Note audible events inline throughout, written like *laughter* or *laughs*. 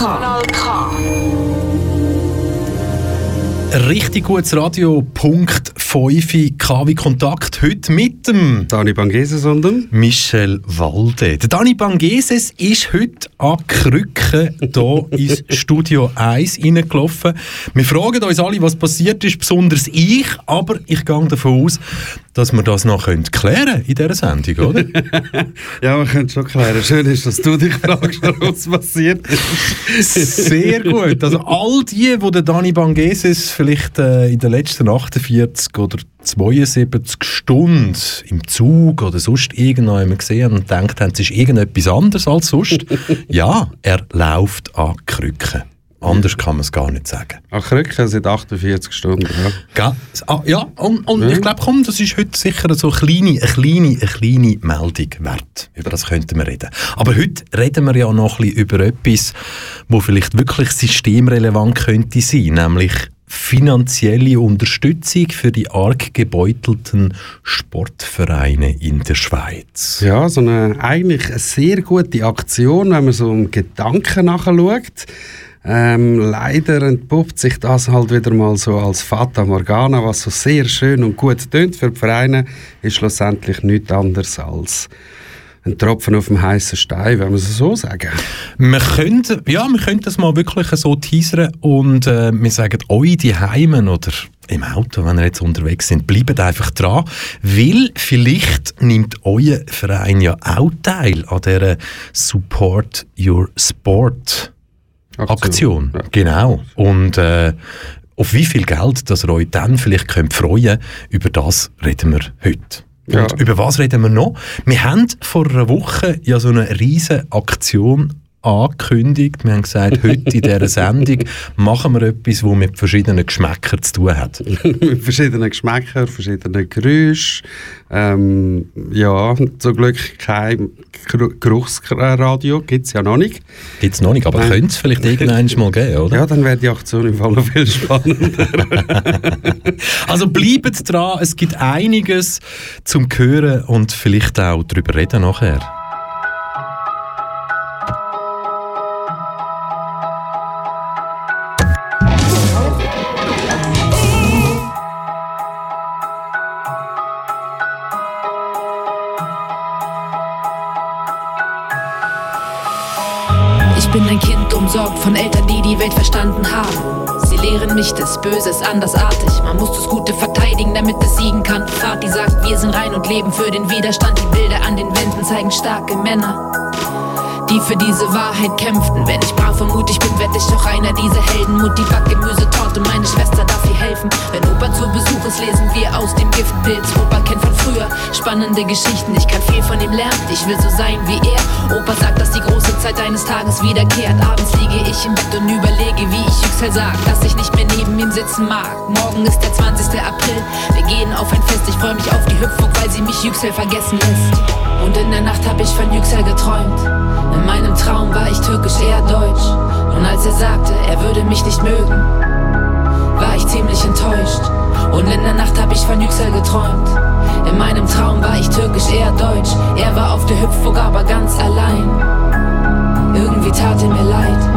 Kanal K. Richtig gutes Radio, Punkt 5 KW Kontakt. Heute mit dem Dani Bangeses und dem Michel Walde. Der Dani Bangeses ist heute an Krücken hier *laughs* ins Studio 1 reingelaufen. Wir fragen uns alle, was passiert ist, besonders ich, aber ich gehe davon aus, dass wir das noch klären können in dieser Sendung, oder? *laughs* ja, wir können schon klären. Schön ist, dass du dich fragst, was passiert ist. Sehr gut. Also all die, die den Dani Bangeses vielleicht äh, in den letzten 48 oder 72 Stunden im Zug oder sonst irgendwo gesehen und denkt, es ist irgendetwas anderes als sonst. *laughs* ja, er läuft an Krücken. Anders kann man es gar nicht sagen. Ach, Krücken sind 48 Stunden, ja. Ah, ja, und, und ja. ich glaube, komm, das ist heute sicher so eine kleine, eine kleine, eine kleine Meldung wert. Über das könnten wir reden. Aber heute reden wir ja noch ein bisschen über etwas, wo vielleicht wirklich systemrelevant könnte sein, nämlich finanzielle Unterstützung für die arg gebeutelten Sportvereine in der Schweiz. Ja, so eine eigentlich eine sehr gute Aktion, wenn man so einen Gedanken nachschaut. Ähm, leider entpuppt sich das halt wieder mal so als Fata Morgana, was so sehr schön und gut tönt für die Vereine, ist schlussendlich nichts anderes als ein Tropfen auf dem heißen Stein, wenn man es so sagen. Wir können, ja, wir können das mal wirklich so teasern und äh, wir sagen euch die Heimen oder im Auto, wenn ihr jetzt unterwegs sind, bleibt einfach dran, weil vielleicht nimmt euer Verein ja auch teil an dieser Support Your Sport Aktion. Aktion. Ja. Genau. Und äh, auf wie viel Geld, dass ihr euch dann vielleicht könnt freuen über das reden wir heute. Ja. Und über was reden wir noch? Wir haben vor einer Woche ja so eine riesige Aktion angekündigt. Wir haben gesagt, heute in dieser Sendung machen wir etwas, das mit verschiedenen Geschmäckern zu tun hat. *laughs* mit verschiedenen Geschmäckern, verschiedenen Geräuschen. Ähm, ja, zum Glück kein Geruchsradio, gibt es ja noch nicht. Gibt es noch nicht, aber ähm, könnte es vielleicht irgendwann *laughs* mal geben, oder? Ja, dann wäre die Aktion im Fall noch viel spannender. *laughs* also bleibt dran, es gibt einiges zum Hören und vielleicht auch darüber reden nachher. Umsorgt von Eltern, die die Welt verstanden haben. Sie lehren mich des Böses andersartig. Man muss das Gute verteidigen, damit es siegen kann. Vati sagt, wir sind rein und leben für den Widerstand. Die Bilder an den Wänden zeigen starke Männer die für diese Wahrheit kämpften. Wenn ich brav und mutig bin, werd ich doch einer dieser Helden. Mutti backt Gemüsetorte, meine Schwester darf ihr helfen. Wenn Opa zu Besuch ist, lesen wir aus dem Giftpilz. Opa kennt von früher spannende Geschichten. Ich kann viel von ihm lernen, ich will so sein wie er. Opa sagt, dass die große Zeit eines Tages wiederkehrt. Abends liege ich im Bett und überlege, wie ich Yüksel sag, dass ich nicht mehr neben ihm sitzen mag. Morgen ist der 20. April, wir gehen auf ein Fest. Ich freue mich auf die Hüpfung, weil sie mich Yüksel vergessen lässt. Und in der Nacht hab ich von Yüksel geträumt. In meinem Traum war ich türkisch eher deutsch. Und als er sagte, er würde mich nicht mögen, war ich ziemlich enttäuscht. Und in der Nacht hab ich von Yüksel geträumt. In meinem Traum war ich türkisch eher deutsch. Er war auf der Hüpfburg, aber ganz allein. Irgendwie tat er mir leid.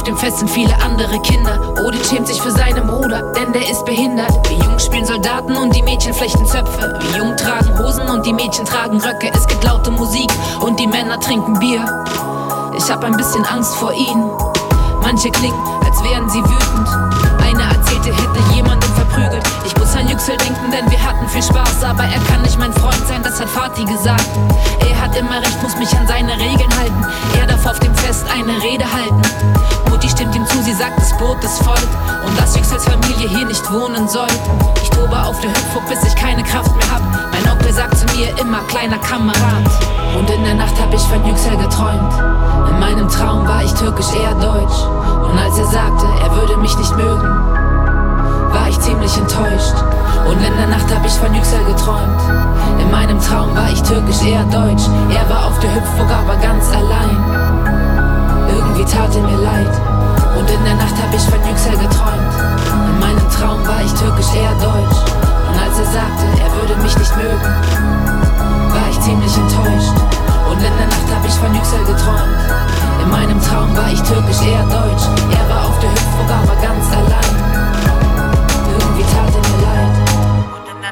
Auf dem Fest sind viele andere Kinder. Odin schämt sich für seinen Bruder, denn der ist behindert. Wir Jungs spielen Soldaten und die Mädchen flechten Zöpfe. Wir Jungen tragen Hosen und die Mädchen tragen Röcke. Es gibt laute Musik und die Männer trinken Bier. Ich hab ein bisschen Angst vor ihnen. Manche klingen, als wären sie wütend. Eine erzählte, hätte jemanden verprügelt. Ich muss an Yüksel denken, denn wir hatten viel Spaß. Aber er kann nicht mein Freund sein, das hat Fatih gesagt. Er hat immer recht, muss mich an seine Regeln halten. Er darf auf dem Fest eine Rede halten. Mutti stimmt ihm zu, sie sagt, das Boot ist voll. Und dass Yüksels Familie hier nicht wohnen soll. Ich tobe auf der Hüpfung, bis ich keine Kraft mehr hab. Mein Onkel sagt zu mir immer, kleiner Kamerad. Und in der Nacht hab ich von Yüksel geträumt. In meinem Traum war ich türkisch eher deutsch. Und als er sagte, er würde mich nicht mögen, war ich ziemlich enttäuscht. Und in der Nacht hab ich von Yüksel geträumt. In meinem Traum war ich türkisch, eher deutsch. Er war auf der Hüpfburg, aber ganz allein. Irgendwie tat er mir leid. Und in der Nacht hab ich von Yüksel geträumt. In meinem Traum war ich türkisch, eher deutsch. Und als er sagte, er würde mich nicht mögen, war ich ziemlich enttäuscht. Und in der Nacht hab ich von Yüksel geträumt. In meinem Traum war ich türkisch, eher deutsch. Er war auf der Hüpfburg, aber ganz allein.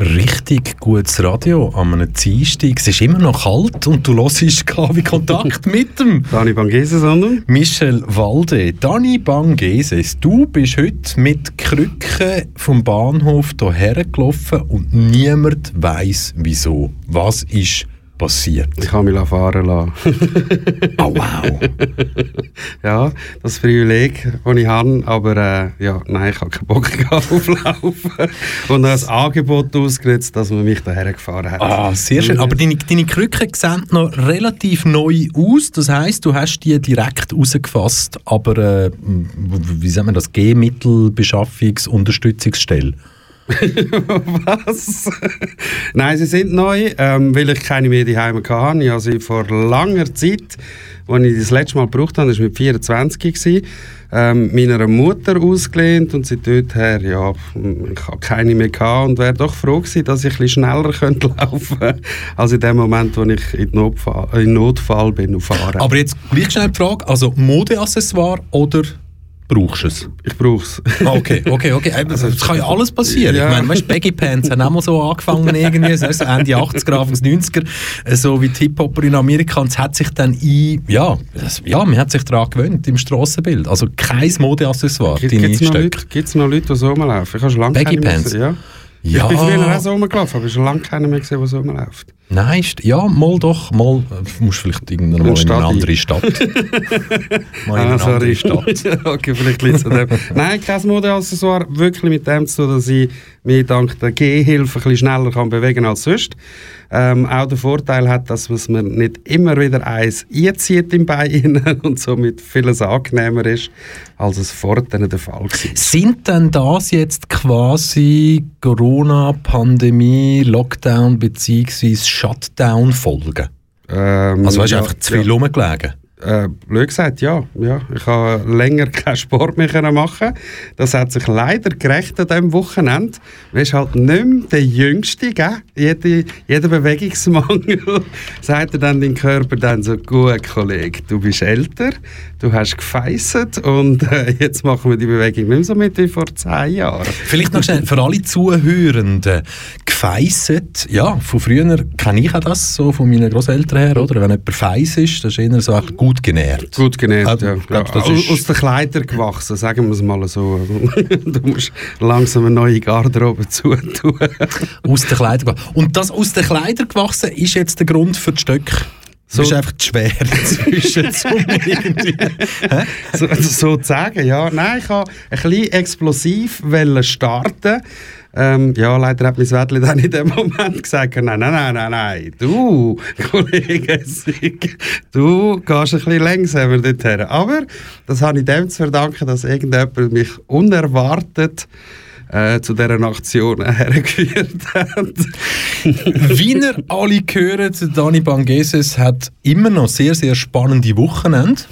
Richtig gutes Radio an einem Dienstag. Es ist immer noch kalt und du hörst KW Kontakt *laughs* mit dem Dani Bangese, sondern? Michel Walde. Dani Bangeses, du bist heute mit Krücken vom Bahnhof hierher gelaufen und niemand weiß wieso. Was ist passiert? Ich habe mich fahren lassen. *laughs* oh wow! *laughs* ja, das Privileg, das ich habe, aber äh, ja, nein, ich habe keinen Bock *laughs* auflaufen. Und habe ein Angebot ausgenutzt, dass man mich daher gefahren hat. Ah, sehr schön. Aber deine, deine Krücken sehen noch relativ neu aus. Das heisst, du hast die direkt rausgefasst, aber äh, wie sagt man das? Gehmittelbeschaffungs-Unterstützungsstelle. *laughs* Was? Nein, sie sind neu, ähm, weil ich keine mehr daheim hatte. Ich habe sie vor langer Zeit, als ich das letzte Mal gebraucht habe, das war mit 24, gewesen, ähm, meiner Mutter ausgelehnt und sie dort her, ja, ich habe keine mehr gehabt und wäre doch froh gewesen, dass ich bisschen schneller könnte *laughs* laufen könnte, als in dem Moment, wo ich in Notfall, in Notfall bin und. Aber jetzt gleich schnell die Frage, also Modeaccessoire oder Brauchst du es? Ich brauche es. Ah, okay, okay, okay. Also, es kann ja alles passieren. Ja. Ich meine, weißt, Baggy Pants haben auch mal so angefangen irgendwie, so Ende 80er, Anfang 90er, so wie Hip-Hopper in Amerika. Und es hat sich dann ein, ja, das, ja, man hat sich daran gewöhnt im Strassenbild. Also kein Modeaccessoire. Gibt es noch, Leute, die so rumlaufen? Ich habe schon lange Baggy Pants? ja. Ja. Ich bin früher auch so rumgelaufen, aber schon lange keiner mehr gesehen, der so rumläuft. Nein, ja, mal doch, mal, du musst vielleicht irgendwann mal in eine andere Stadt. *laughs* mal in eine ah, andere Stadt. *laughs* okay, vielleicht liegt es an dem. Nein, kein Modeaccessoire, wirklich mit dem zu tun, dass ich mich dank der Gehhilfe ein bisschen schneller kann bewegen als sonst. Ähm, auch der Vorteil hat, dass man nicht immer wieder eins einzieht im Bein *laughs* und somit vieles angenehmer ist, als es vorher der Fall war. Sind denn das jetzt quasi Corona-Pandemie, Lockdown bzw. Shutdown-Folgen? Ähm, also hast du ja, einfach zu viel ja. rumgelegen? Äh, blöd gesagt, ja. ja. Ich habe länger *laughs* keinen Sport mehr machen Das hat sich leider gerecht an diesem Wochenende. Man ist halt nicht mehr der Jüngste, gell? Jede, jeder Bewegungsmangel *laughs* sagt er dann dein Körper dann so, gut, Kollege, du bist älter, du hast gefeisset und äh, jetzt machen wir die Bewegung nicht mehr so mit wie vor zehn Jahren. Vielleicht noch schnell für alle Zuhörenden, gefeisset, ja, von früher kenne ich auch das, so von meinen Großeltern her, oder? Wenn jemand feiss ist, das ist eher so gut genährt. Gut genährt, ja. Glaub, ja. Aus, aus den Kleidern gewachsen, sagen wir es mal so. *laughs* du musst langsam eine neue Garderobe zutun. aus den Kleidern gewachsen. Und das aus den Kleidern gewachsen ist jetzt der Grund für die Stöcke? So, du bist einfach zu schwer *laughs* inzwischen, um *laughs* irgendwie... so, also so zu sagen, ja. Nein, ich wollte ein bisschen explosiv starten ähm, ja, leider hat mein Wettli dann in dem Moment gesagt, nein, nein, nein, nein, nein, du, *laughs* Kollege du gehst ein bisschen langsamer dorthin. Aber das habe ich dem zu verdanken, dass irgendjemand mich unerwartet äh, zu dieser Aktion *laughs* hergeführt hat. Wie ihr alle hören, Dani Bangeses hat immer noch sehr, sehr spannende Wochenende.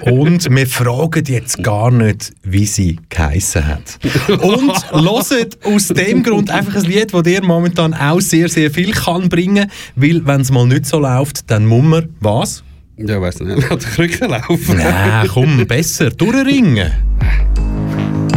Und wir fragen jetzt gar nicht, wie sie geheissen hat. Und hört aus dem Grund einfach ein Lied, das dir momentan auch sehr, sehr viel kann bringen weil wenn es mal nicht so läuft, dann muss man was? Ja, weiß nicht, *laughs* lass die Krücke laufen. Nein, komm, besser. Durchringen,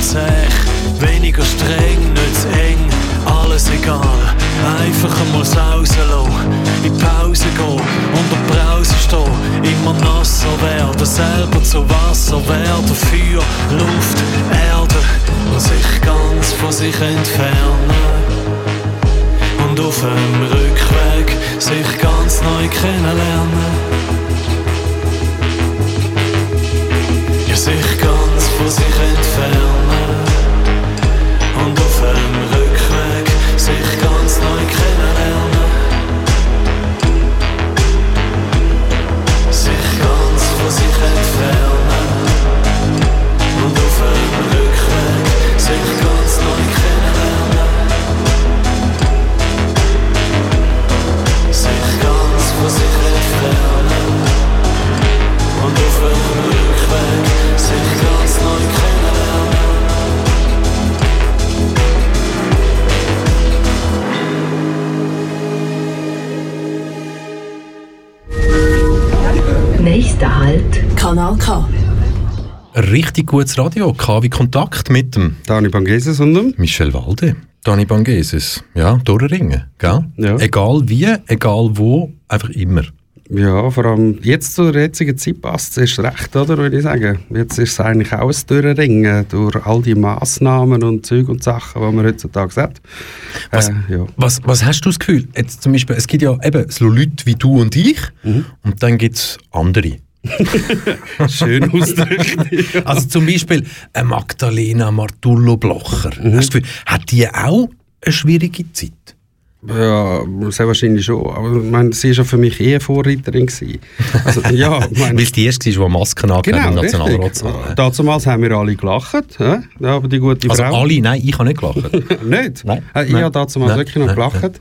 zäh, weniger streng, nicht zu eng, alles egal, einfach einmal sausen in Pause gehen, unter Brause stehen, immer nasser werden, selber zu Wasser werden, Feuer, Luft, Erde und sich ganz von sich entfernen und auf dem Rückweg sich ganz neu kennenlernen. Sich entfernen und auf Kanal K. Richtig gutes Radio, KW Kontakt mit dem Dani Bangeses und dem? Michel Walde. Dani Bangeses. Ja, durchringen, gell? Ja. Egal wie, egal wo, einfach immer. Ja, vor allem jetzt zur jetzigen Zeit passt es recht, oder, würde ich sagen. Jetzt ist es eigentlich auch ein Durchringen durch all die Massnahmen und Zeug und Sachen, die man heutzutage hat. Was, Äh, ja. was, was hast du das Gefühl? Jetzt zum Beispiel, es gibt ja eben so Leute wie du und ich und dann gibt es andere. *laughs* Schön ausgedrückt. Also zum Beispiel eine Magdalena Martullo Blocher. Mhm. Hast du Gefühl, hat die auch eine schwierige Zeit? Ja, sehr wahrscheinlich schon. Aber ich meine, sie war ja für mich eh eine Vorreiterin. Gewesen. Also, ja, *laughs* meine, Weil die erste war, die Masken angehabt genau, im. Nationalratssaal. Damals haben wir alle gelacht. Ja, aber die gute Also Frau... alle, nein, ich habe nicht gelacht. *laughs* Nicht? Nein. Äh, ich Nein. habe damals Nein. wirklich noch Nein.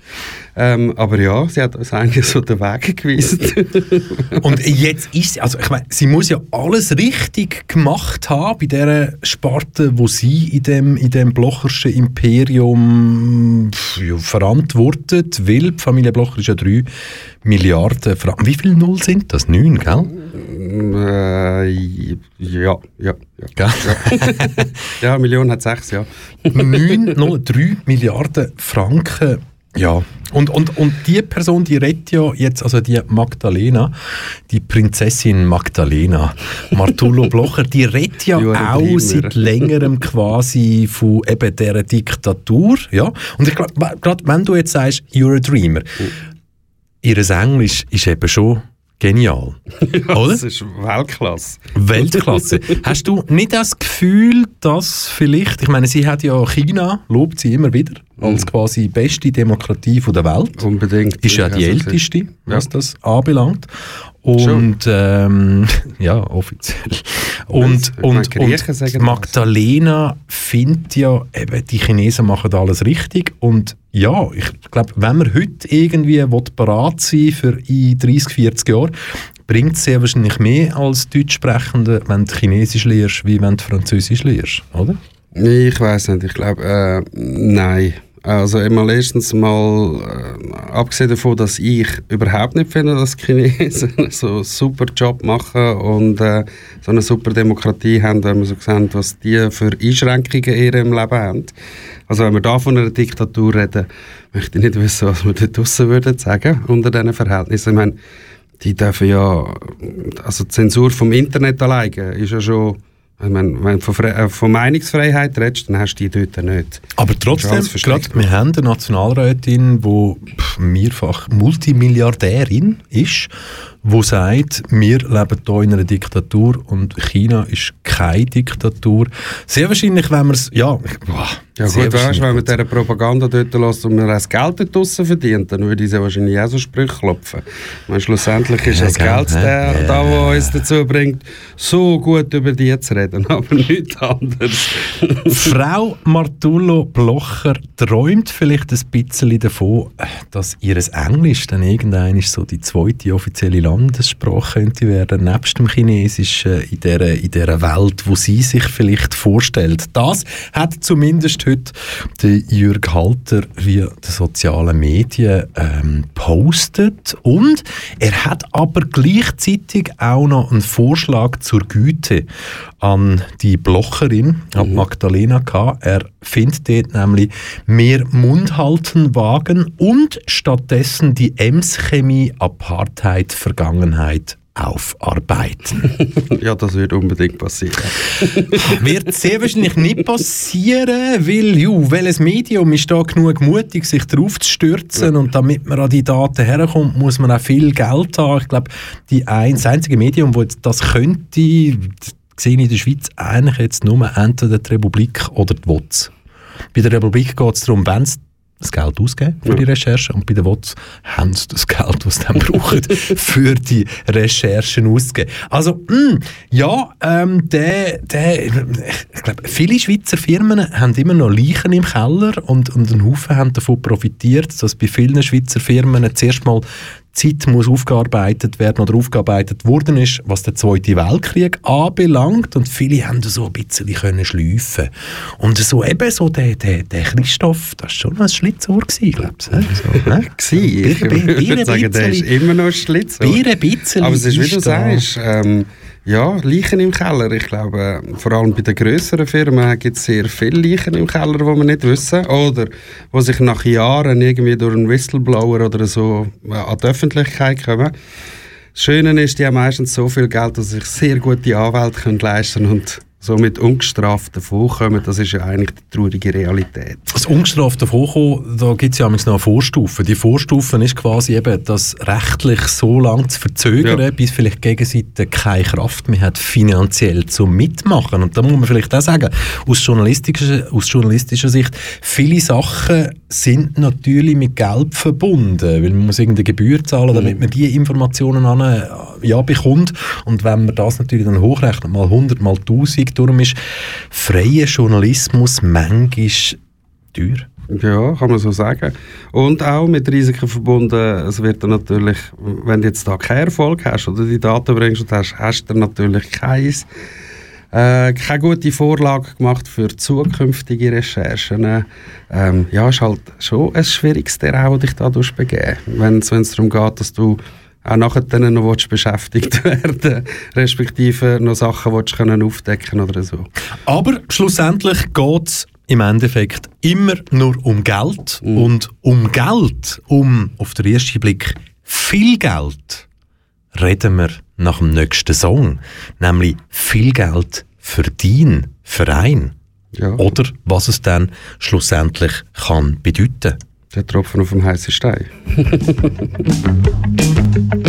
Ähm, aber ja, sie hat uns eigentlich so den Weg gewiesen. *laughs* Und jetzt ist sie, also ich meine, sie muss ja alles richtig gemacht haben bei dieser Sparte, wo sie in dem, in dem Blocherschen Imperium ja, verantwortet, weil die Familie Blocher ist ja 3 Milliarden Franken. Wie viele Null sind das? Neun, gell? äh, ja, ja, ja. Ja, *laughs* eine Million hat sechs, ja. 9, 0, 3 Milliarden Franken. Ja, und, und, und die Person, die redet ja jetzt, also die Magdalena, die Prinzessin Magdalena, *laughs* Martullo Blocher, die redet ja auch dreamer. seit längerem quasi von eben dieser Diktatur. Ja? Und ich glaube, gerade wenn du jetzt sagst, you're a dreamer, ihres Englisch ist eben schon genial. *laughs* Oder? Das ist Weltklasse. Weltklasse. Hast du nicht das Gefühl, dass vielleicht, ich meine, sie hat ja China, lobt sie immer wieder, als quasi beste Demokratie von der Welt. Unbedingt. Ist ja die Also, älteste, was das anbelangt. Und ähm, *laughs* ja, offiziell. Und, und, und. Magdalena findet ja, eben, die Chinesen machen alles richtig. Und ja, ich glaube, wenn man heute irgendwie parat sein für in 30, 40 Jahren, bringt es sehr wahrscheinlich mehr als Deutschsprechende, wenn du Chinesisch lernst, wie wenn du Französisch lernst, oder? Ich weiß nicht. Ich glaube, äh, nein. Also immer erstens mal, äh, abgesehen davon, dass ich überhaupt nicht finde, dass Chinesen *laughs* so einen super Job machen und äh, so eine super Demokratie haben, wenn wir so sehen, was die für Einschränkungen in ihrem Leben haben. Also wenn wir da von einer Diktatur reden, möchte ich nicht wissen, was wir da draussen würden sagen, unter diesen Verhältnissen. Ich meine, die dürfen ja, also die Zensur vom Internet alleine ist ja schon, ich meine, wenn du von, äh, von Meinungsfreiheit redest, dann hast du die dort nicht. Aber trotzdem, gerade, wir haben eine Nationalrätin, die mehrfach Multimilliardärin ist, die sagt, wir leben hier in einer Diktatur und China ist keine Diktatur. Sehr wahrscheinlich, wenn man es, ja, boah, Ja gut, weißt, wenn man dieser Propaganda dort lässt und man das Geld dort draussen verdient, dann würde ich ja wahrscheinlich auch so Sprüche klopfen. Meine, schlussendlich ist ja, das Geld der, ja, da, ja, uns dazu bringt, so gut über die zu reden, *laughs* aber nichts anderes. Frau Martullo Blocher träumt vielleicht ein bisschen davon, dass ihr Englisch dann irgendwann so die zweite offizielle Landessprache könnte werden, nebst dem Chinesischen in dieser, in dieser Welt, wo sie sich vielleicht vorstellt. Das hat zumindest heute der Jürg Halter via den sozialen Medien ähm, postet und er hat aber gleichzeitig auch noch einen Vorschlag zur Güte an die Blocherin, an mhm. Magdalena K. Er findet dort nämlich mehr Mundhalten wagen und stattdessen die Ems-Chemie-Apartheid-Vergangenheit aufarbeiten. *laughs* ja, das wird unbedingt passieren. *laughs* wird sehr wahrscheinlich nicht passieren, weil, ju, welches Medium ist da genug mutig, sich darauf zu stürzen ja. und damit man an die Daten herkommt, muss man auch viel Geld haben. Ich glaube, ein, das einzige Medium, das das könnte, sehe ich in der Schweiz eigentlich jetzt nur entweder die Republik oder die WOTS. Bei der Republik geht es darum, wenn es das Geld ausgeben für die Recherche und bei den WOTS haben sie das Geld, das sie dann brauchen, *laughs* für die Recherchen ausgeben. Also, mh, mm, ja, ähm, der, der, ich glaube, viele Schweizer Firmen haben immer noch Leichen im Keller und, und ein Haufen haben davon profitiert, dass bei vielen Schweizer Firmen zuerst mal Zeit muss aufgearbeitet werden oder aufgearbeitet worden ist, was der Zweite Weltkrieg anbelangt und viele haben so ein bisschen können schleifen und so eben so der, der, der Christoph, das war schon ein Schlitzohr glaube ich. *laughs* So, ne? ich würde sagen, der ist immer noch ein Schlitzohr. Aber es ist, wie du sagst, ähm, ja, Leichen im Keller. Ich glaube, vor allem bei den grösseren Firmen gibt es sehr viele Leichen im Keller, die wir nicht wissen. Oder die sich nach Jahren irgendwie durch einen Whistleblower oder so äh, an die Öffentlichkeit kommen. Das Schöne ist, die haben meistens so viel Geld, dass sie sich sehr gute Anwälte leisten können und somit ungestraft davonkommen, das ist ja eigentlich die traurige Realität. Das ungestraft davonkommen, da gibt es ja noch eine Vorstufe. Die Vorstufe ist quasi eben, das rechtlich so lange zu verzögern, ja. bis vielleicht die Gegenseite keine Kraft mehr hat, finanziell zu mitmachen. Und da muss man vielleicht auch sagen, aus journalistischer, aus journalistischer Sicht, viele Sachen sind natürlich mit Geld verbunden, weil man muss irgendeine Gebühr zahlen, damit mhm. man die Informationen an, ja, bekommt. Und wenn man das natürlich dann hochrechnet, mal 100, mal 1000, Darum ist freier Journalismus manchmal teuer. Ja, kann man so sagen. Und auch mit Risiken verbunden. Es wird dann natürlich, wenn du jetzt da keinen Erfolg hast oder die Daten bringst und hast, hast du natürlich keins. Äh, keine gute Vorlage gemacht für zukünftige Recherchen. Ähm, ja, ist halt schon ein schwieriges Terrain, das dich da begeben Wenn es darum geht, dass du auch nachher dann noch beschäftigt *laughs* werden respektive noch Sachen willst können aufdecken oder so. Aber schlussendlich geht es im Endeffekt immer nur um Geld mhm. und um Geld, um auf den ersten Blick viel Geld, reden wir nach dem nächsten Song, nämlich viel Geld für deinen Verein. Ja. Oder was es dann schlussendlich kann bedeuten. Der Tropfen auf dem heißen Stein. *laughs*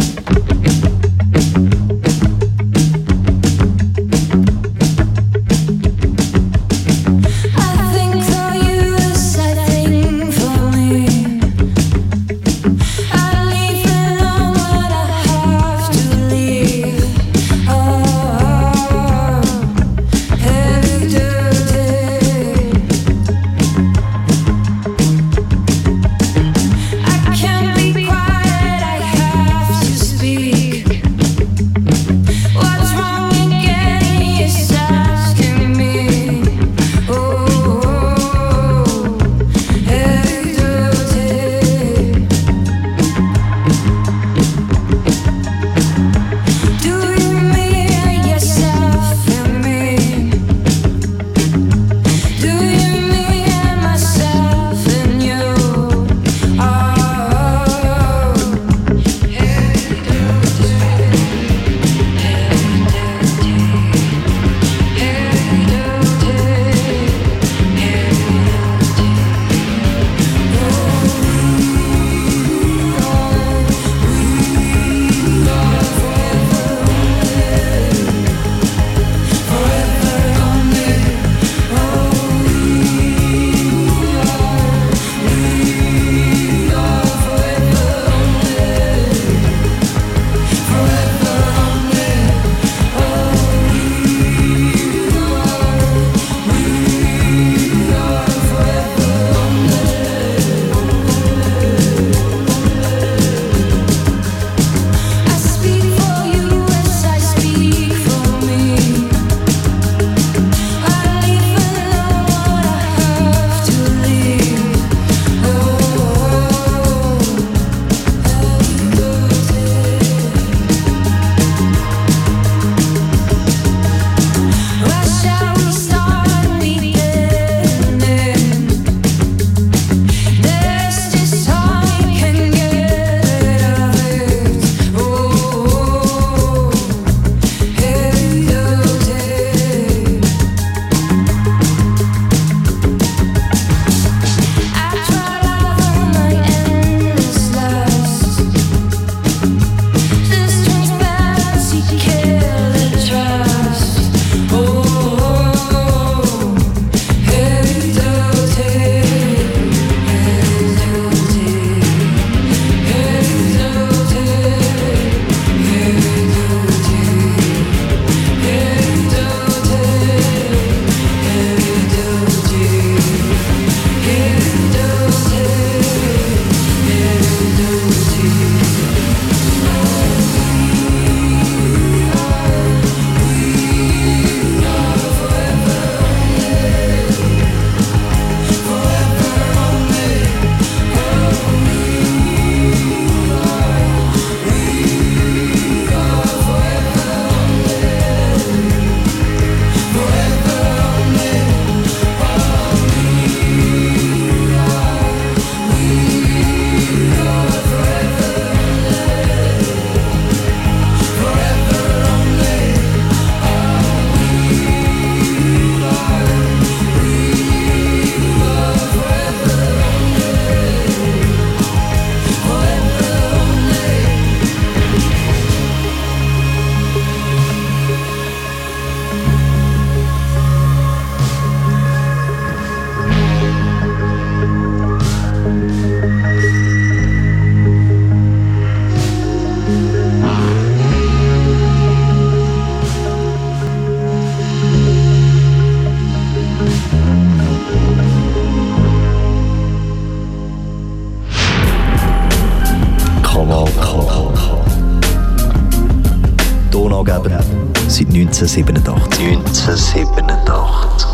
1987. 1987.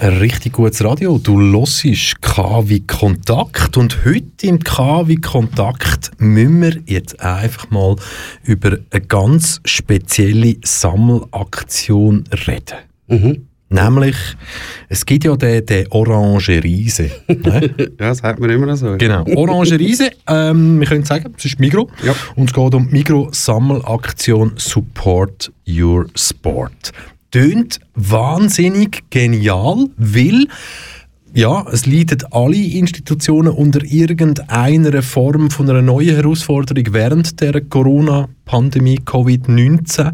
Ein richtig gutes Radio. Du hörst KW Kontakt und heute im KW Kontakt müssen wir jetzt einfach mal über eine ganz spezielle Sammelaktion reden. Mhm. Nämlich, es gibt ja den, den Orange Riese. Ne? *laughs* ja, das hat man immer so. Genau, Orange Riese, ähm, wir können sagen, es ist Migro. Ja. Und es geht um Migro Sammelaktion Support Your Sport. Tönt wahnsinnig genial, weil ja, es leiden alle Institutionen unter irgendeiner Form von einer neuen Herausforderung während der Corona-Pandemie Covid-19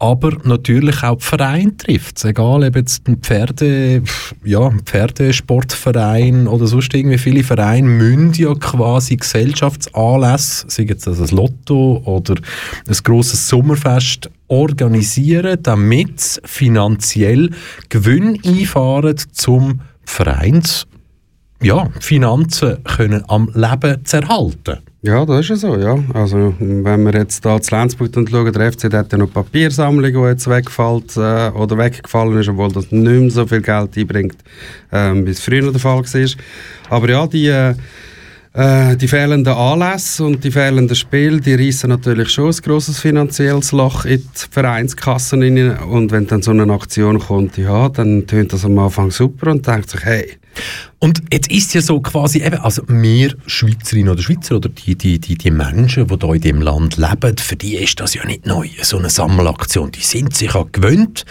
aber natürlich auch die Vereine trifft. Egal, ob jetzt ein Pferde, ja, Pferdesportverein oder sonst irgendwie viele Vereine müssen ja quasi Gesellschaftsanlässe, sei jetzt das ein Lotto oder ein grosses Sommerfest, organisieren, damit sie finanziell Gewinn einfahren, zum Vereins ja, Finanzen können am Leben zu erhalten. Ja, das ist ja so, ja. Also, wenn wir jetzt hier zu Lenzburg schauen, der FC hat ja noch Papiersammlung, die jetzt wegfällt äh, oder weggefallen ist, obwohl das nicht mehr so viel Geld einbringt, ähm, wie es früher der Fall war. Aber ja, die, äh, äh, die fehlenden Anlässe und die fehlenden Spiele, die reissen natürlich schon ein grosses finanzielles Loch in die Vereinskassen rein. Und wenn dann so eine Aktion kommt, ja, dann tönt das am Anfang super und denkt sich, hey, und jetzt ist ja so quasi eben, also wir Schweizerinnen oder Schweizer oder die, die, die, die Menschen, die hier in diesem Land leben, für die ist das ja nicht neu, so eine Sammelaktion. Die sind sich auch gewöhnt,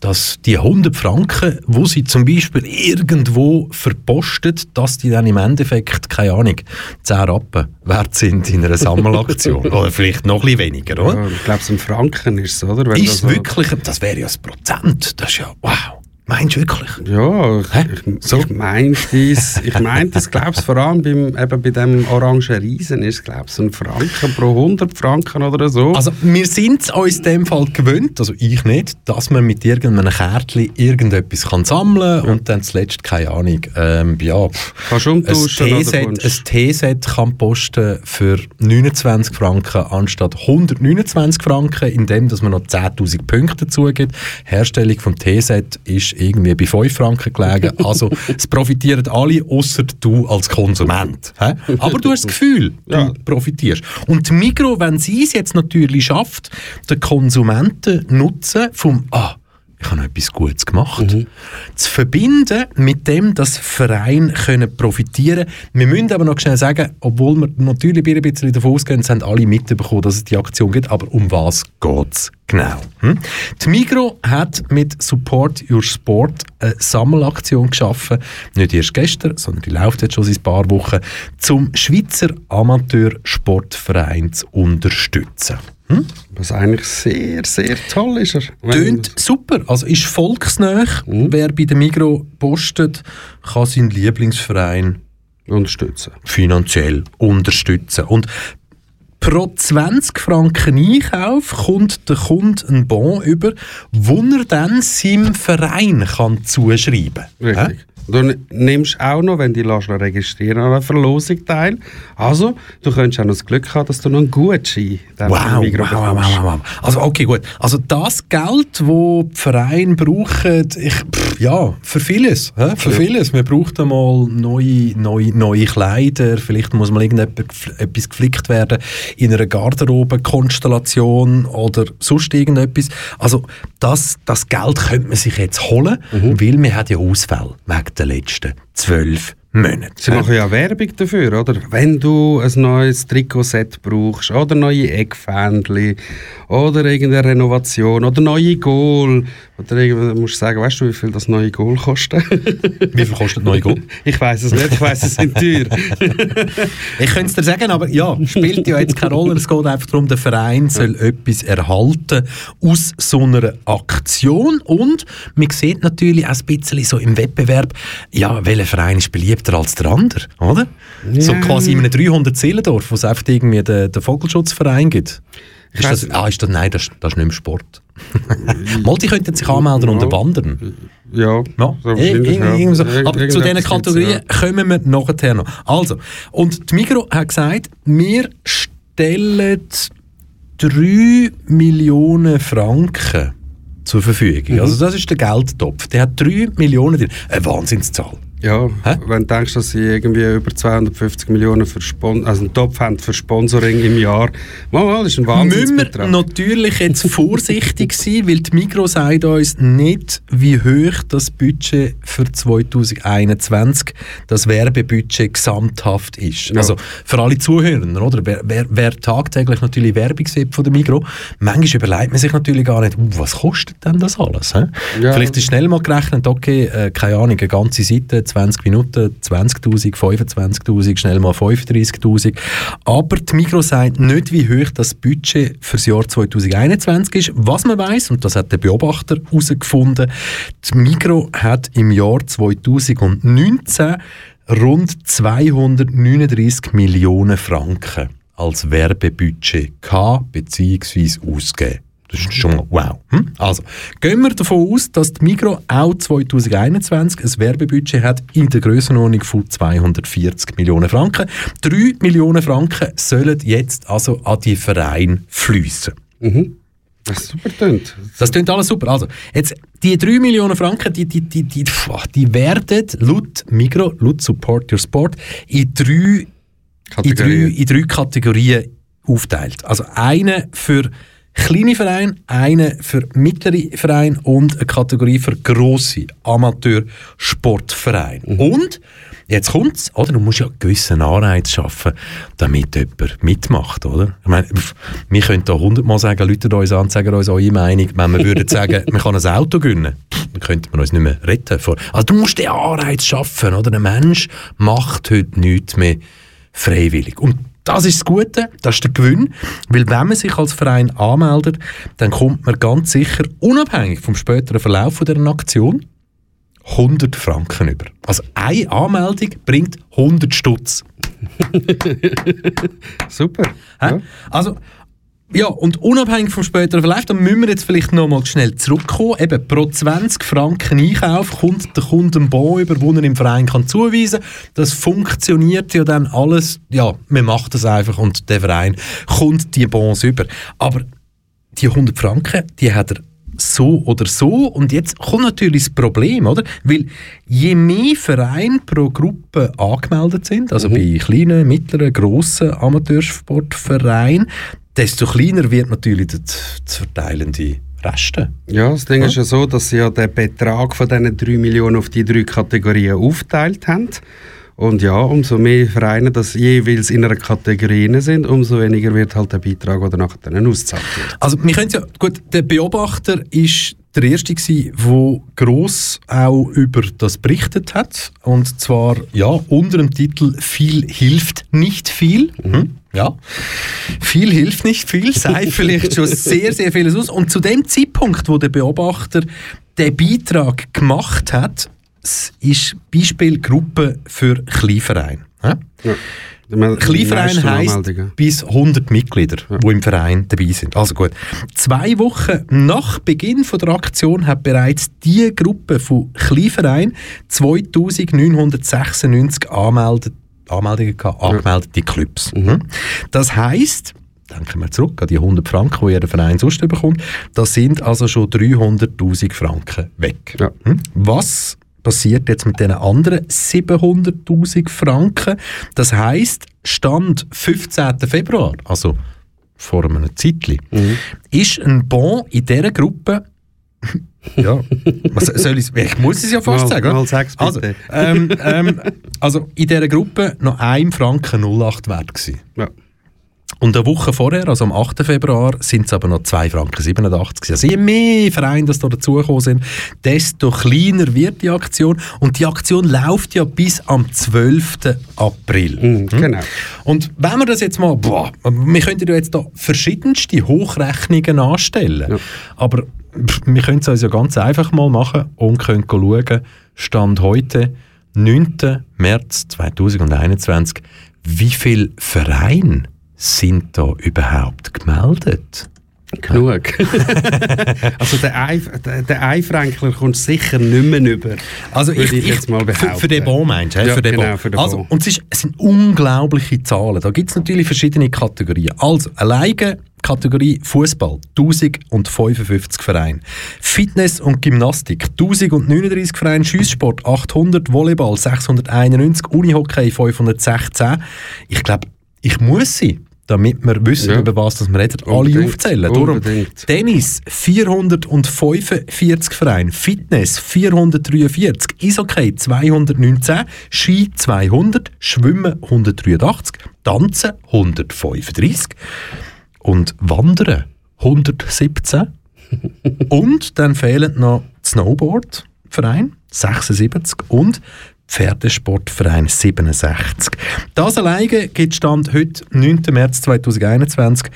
dass die 100 Franken, wo sie zum Beispiel irgendwo verpostet, dass die dann im Endeffekt, keine Ahnung, 10 Rappen wert sind in einer Sammelaktion. *laughs* oder vielleicht noch ein bisschen weniger, oder? Ja, ich glaube, es ein Franken ist es, oder? Wenn ist das wirklich, das wäre ja ein Prozent, das ist ja, wow. Meinst du wirklich? Ja, ich, ich, so? ich meinte es, ich meinte es, glaube vor allem beim, eben bei dem orangen Riesen ist glaube ich, ein Franken pro 100 Franken oder so. Also wir sind es uns in dem Fall gewöhnt, also ich nicht, dass man mit irgendeinem Kärtchen irgendetwas kann sammeln ja. und dann zuletzt, keine Ahnung, ähm, ja, Kannst ein T-Set kann posten für 29 Franken anstatt 129 Franken, indem dass man noch 10'000 Punkte dazu Herstellung vom T-Set ist irgendwie bei 5 Franken gelegen. Also es profitieren alle, außer du als Konsument. Aber du hast das Gefühl, du ja. profitierst. Und Migro, wenn sie es jetzt natürlich schafft, den Konsumenten nutzen vom «Ah, ich habe etwas Gutes gemacht. Mhm. Zu verbinden mit dem, dass Vereine können profitieren können. Wir müssen aber noch schnell sagen, obwohl wir natürlich ein bisschen davon ausgehen, es haben alle mitbekommen, dass es die Aktion gibt, aber um was geht es genau? Hm? Die Migro hat mit Support Your Sport eine Sammelaktion geschaffen, nicht erst gestern, sondern die läuft jetzt schon seit ein paar Wochen, zum Schweizer Amateursportverein zu unterstützen. Hm? Was eigentlich sehr, sehr toll ist. Er. Tönt super. Also ist volksnah. Hm? Wer bei der Migro postet, kann seinen Lieblingsverein unterstützen. Finanziell unterstützen. Und pro 20 Franken Einkauf kommt der Kunde ein Bon über, wo er dann seinem Verein kann zuschreiben kann. Richtig. Du nimmst auch noch, wenn die lässt registrieren, an einer Verlosung teil. Also, du könntest auch noch das Glück haben, dass du noch einen Gutschein wow, wow, wow, wow, wow, Also, okay, gut. Also, das Geld, das die Vereine brauchen, ich, pff, ja, für vieles. He? Für ja. vieles. Man braucht einmal neue, neue, neue Kleider, vielleicht muss mal irgendetwas geflickt werden in einer Garderobe-Konstellation oder sonst irgendetwas. Also, das, das Geld könnte man sich jetzt holen, mhm. weil man hat ja Ausfälle wegen den letzten zwölf Monaten. Sie machen ja Werbung dafür, oder? Wenn du ein neues Trikotset brauchst oder neue Eckfähnchen oder irgendeine Renovation oder neue Goal. Oder irgendwie musst du sagen, weißt du, wie viel das neue Goal kostet? wie viel kostet neue Goal? *laughs* ich weiß es nicht, ich weiß es sind teuer. *laughs* ich könnte es dir sagen, aber ja, spielt ja jetzt keine Rolle. Es geht einfach darum, der Verein soll etwas erhalten aus so einer Aktion und man sieht natürlich auch ein bisschen so im Wettbewerb, ja, welcher Verein ist beliebter als der andere, oder? Ja. So quasi in einem 300-Seelendorf, wo es einfach irgendwie den, den Vogelschutzverein gibt. Ist das, ah, ist das, nein, das, das ist nicht mehr Sport. *laughs* Malti könnten sich anmelden und wandern. Ja, ja. So ja. So. Aber zu diesen Kategorien ja. kommen wir nachher noch. Also, und die Migro hat gesagt, wir stellen 3 Millionen Franken zur Verfügung. Mhm. Also das ist der Geldtopf. Der hat 3 Millionen drin. Eine Wahnsinnszahl. Ja, Hä? wenn du denkst, dass sie irgendwie über 250 Millionen für Spon also einen Topf haben für Sponsoring im Jahr, mal, mal, das ist ein Müssen wir Wahnsinnsbetrag. natürlich jetzt vorsichtig sein, weil die Migros sagt uns nicht, wie hoch das Budget für 2021, das Werbebudget gesamthaft ist. Ja. Also für alle Zuhörer, oder? Wer, wer, wer tagtäglich natürlich Werbung sieht von der Migros, manchmal überlegt man sich natürlich gar nicht, uh, was kostet denn das alles? Ja. Vielleicht ist schnell mal gerechnet, okay, äh, keine Ahnung, eine ganze Seite, 20 Minuten, 20'000, 25'000, schnell mal 35'000. Aber die Migros sagt nicht, wie hoch das Budget für das Jahr 2021 ist. Was man weiß und das hat der Beobachter herausgefunden, die Migros hat im Jahr 2019 rund 239 Millionen Franken als Werbebudget gehabt bzw. ausgegeben. Das ist schon mal wow. Hm? Also, gehen wir davon aus, dass die Migros auch 2021 ein Werbebudget hat in der Grössenordnung von 240 Millionen Franken. 3 Millionen Franken sollen jetzt also an die Vereine fließen. Das ist super tönt. Das klingt alles super. Also, jetzt, die 3 Millionen Franken, die, die, die, die, die werden laut Migros, laut Support Your Sport, in drei, in drei, in drei Kategorien aufteilt. Also eine für kleine Vereine, eine für mittlere Vereine und eine Kategorie für grosse Amateursportvereine. Und Jetzt kommt's, oder? Du musst ja einen gewissen Anreiz schaffen, damit jemand mitmacht, oder? Ich meine, wir können da hundertmal sagen, Leute uns an, sagen uns eure Meinung. Wenn wir würden sagen, *laughs* man kann ein Auto gewinnen, dann könnte man uns nicht mehr retten. Vor- Also du musst den Anreiz schaffen, oder? Ein Mensch macht heute nichts mehr freiwillig. Und das ist das Gute, das ist der Gewinn, weil wenn man sich als Verein anmeldet, dann kommt man ganz sicher, unabhängig vom späteren Verlauf dieser Aktion, 100 Franken über. Also eine Anmeldung bringt 100 Stutz. *laughs* Super. Ja. Also, ja, und unabhängig vom späteren Verlauf, dann müssen wir jetzt vielleicht noch mal schnell zurückkommen. Eben, pro 20 Franken Einkauf kommt der Kunde einen Bon über, den er im Verein kann zuweisen kann. Das funktioniert ja dann alles, ja, man macht das einfach und der Verein kommt die Bons über. Aber die 100 Franken, die hat er so oder so. Und jetzt kommt natürlich das Problem, oder? Weil je mehr Vereine pro Gruppe angemeldet sind, also bei kleinen, mittleren, grossen Amateursportvereinen, desto kleiner wird natürlich der zu verteilende Reste. Ja, das Ding ist ja so, dass sie ja den Betrag von diesen 3 Millionen auf die drei Kategorien aufgeteilt haben. Und ja, umso mehr Vereine das jeweils in einer Kategorie sind, umso weniger wird halt der Beitrag, der nachher dann ausgezahlt wird. Also, wir können ja, gut, der Beobachter ist der erste gsi, der gross auch über das berichtet hat. Und zwar, ja, unter dem Titel Viel hilft nicht viel. Mhm. Ja. Viel hilft nicht viel, sei *laughs* vielleicht schon sehr, sehr vieles aus. Und zu dem Zeitpunkt, wo der Beobachter den Beitrag gemacht hat, es ist Beispiel Gruppe für Kleinverein. Ja? Ja. Kleinverein heisst bis 100 Mitglieder, die im Verein dabei sind. Also gut. Zwei Wochen nach Beginn von der Aktion hat bereits die Gruppe von Kleinverein 2996 anmeldet, Anmeldungen gehabt, angemeldete Clubs. Mhm. Das heisst, denken wir zurück an die 100 Franken, die jeder Verein sonst bekommt, da sind also schon 300'000 Franken weg. Ja. Hm? Was passiert jetzt mit den anderen 700'000 Franken? Das heisst, Stand 15. Februar, also vor einem Zeitchen, ist ein Bon in dieser Gruppe *laughs* ja, was soll ich, ich muss es ja fast Mal- sagen. mal sag's also, ähm, ähm, *laughs* also in dieser Gruppe noch 1 Franken 08 wert gewesen. Ja. Und eine Woche vorher, also am 8. Februar, sind es aber noch 2 Franken 87 gewesen. Also je mehr Vereine das da dazugekommen sind, desto kleiner wird die Aktion. Und die Aktion läuft ja bis am 12. April. Mhm, genau. Und wenn wir das jetzt mal, boah, wir könnten ja jetzt da verschiedenste Hochrechnungen anstellen, Ja. aber wir können es uns ja ganz einfach mal machen und können schauen, Stand heute, 9. März 2021, wie viele Vereine sind da überhaupt gemeldet? Genug. *laughs* also der, Eif der, der Eifränkler kommt sicher nicht mehr über. Also ich, ich, jetzt mal für, behaupten. für den Bon meinst du? Ja, für den genau, bon. für den also, Bon. Und es, ist, es sind unglaubliche Zahlen. Da gibt es natürlich verschiedene Kategorien. Also, alleine Kategorie Fußball 1055 Vereine. Fitness und Gymnastik 1039 Vereine. Schiesssport 800. Volleyball 691. Unihockey 516. Ich glaube, ich muss sie damit wir wissen, ja. über was das wir reden, alle aufzählen. Darum, Tennis 445 Vereine, Fitness 443, Eishockey 219, Ski 200, Schwimmen 183, Tanzen 135 und Wandern 117. *laughs* und dann fehlen noch Snowboard Verein 76 und Pferdesportverein 67. Das alleine gibt Stand heute, 9. März 2021,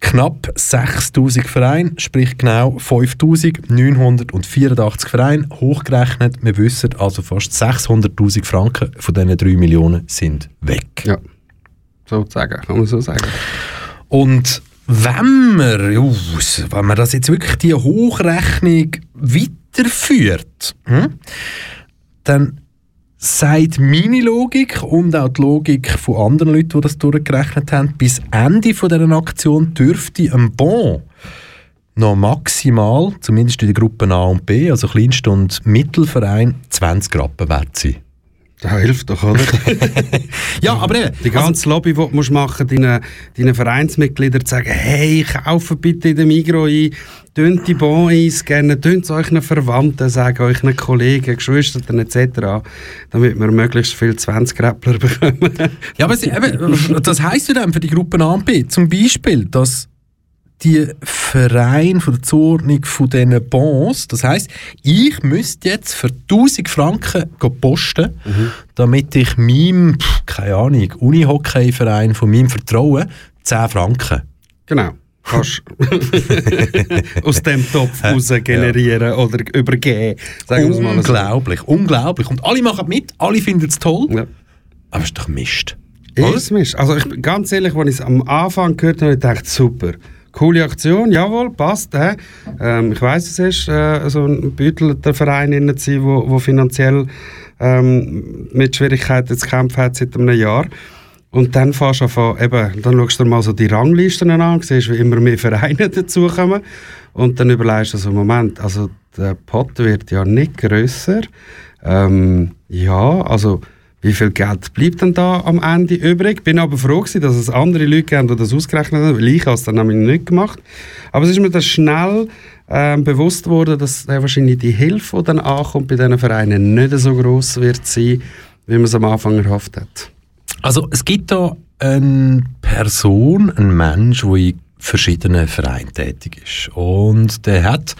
knapp 6000 Vereine, sprich genau 5984 Vereine. Hochgerechnet, wir wissen also fast 600.000 Franken von diesen 3 Millionen sind weg. Ja, sozusagen, kann man so sagen. Und wenn man, wenn man das jetzt wirklich die Hochrechnung weiterführt, hm, dann sagt meine Logik und auch die Logik von anderen Leuten, die das durchgerechnet haben, bis Ende dieser Aktion dürfte ein Bon noch maximal, zumindest in den Gruppen A und B, also Kleinst- und Mittelverein, 20 Rappen wert sein. Das hilft doch, oder? *laughs* ja, aber eben. Die ganze also, Lobby, die du machen musst, deinen, deinen Vereinsmitgliedern zu sagen, hey, kaufe bitte in den Migros ein, tönt die Bon eingehen, tönt es euren Verwandten sagen, euren Kollegen, Geschwistern etc., damit wir möglichst viele 20 Rappler bekommen. ja, aber eben, das heisst ja dann für die Gruppen A und B zum Beispiel, dass die Verein von der Zuordnung von diesen Bonds. Das heißt, ich müsste jetzt für 1000 Franken posten, mhm. damit ich meinem, keine Ahnung, Unihockey-Verein von meinem Vertrauen 10 Franken. Genau. Kannst *laughs* aus dem Topf raus generieren ja. oder übergeben. Sagen unglaublich, so. unglaublich. Und alle machen mit, alle finden es toll. Ja. Aber es ist doch Mist. Ist Mist. Also ich, ganz ehrlich, als ich es am Anfang gehört habe, dachte ich, super coole Aktion, jawohl, passt. Äh. Ähm, ich weiß, es ist äh, so ein büttelter Verein in sein, wo, wo finanziell ähm, mit Schwierigkeiten zu kämpfen hat seit einem Jahr. Und dann fährst du an, eben, dann schaust du mal so die Ranglisten an, siehst, wie immer mehr *laughs* Vereine dazukommen. Und dann überlegst du so, Moment, also der Pot wird ja nicht grösser. Ähm, ja, also wie viel Geld bleibt denn da am Ende übrig? Bin aber froh gewesen, dass es andere Leute geben, die das ausgerechnet haben, weil ich es dann nämlich nicht gemacht. Aber es ist mir dann schnell ähm, bewusst worden, dass äh, wahrscheinlich die Hilfe, die dann ankommt bei diesen Vereinen, nicht so groß wird sein, wie man es am Anfang erhofft hat. Also es gibt da eine Person, einen Mensch, der in verschiedenen Vereinen tätig ist. Und der hat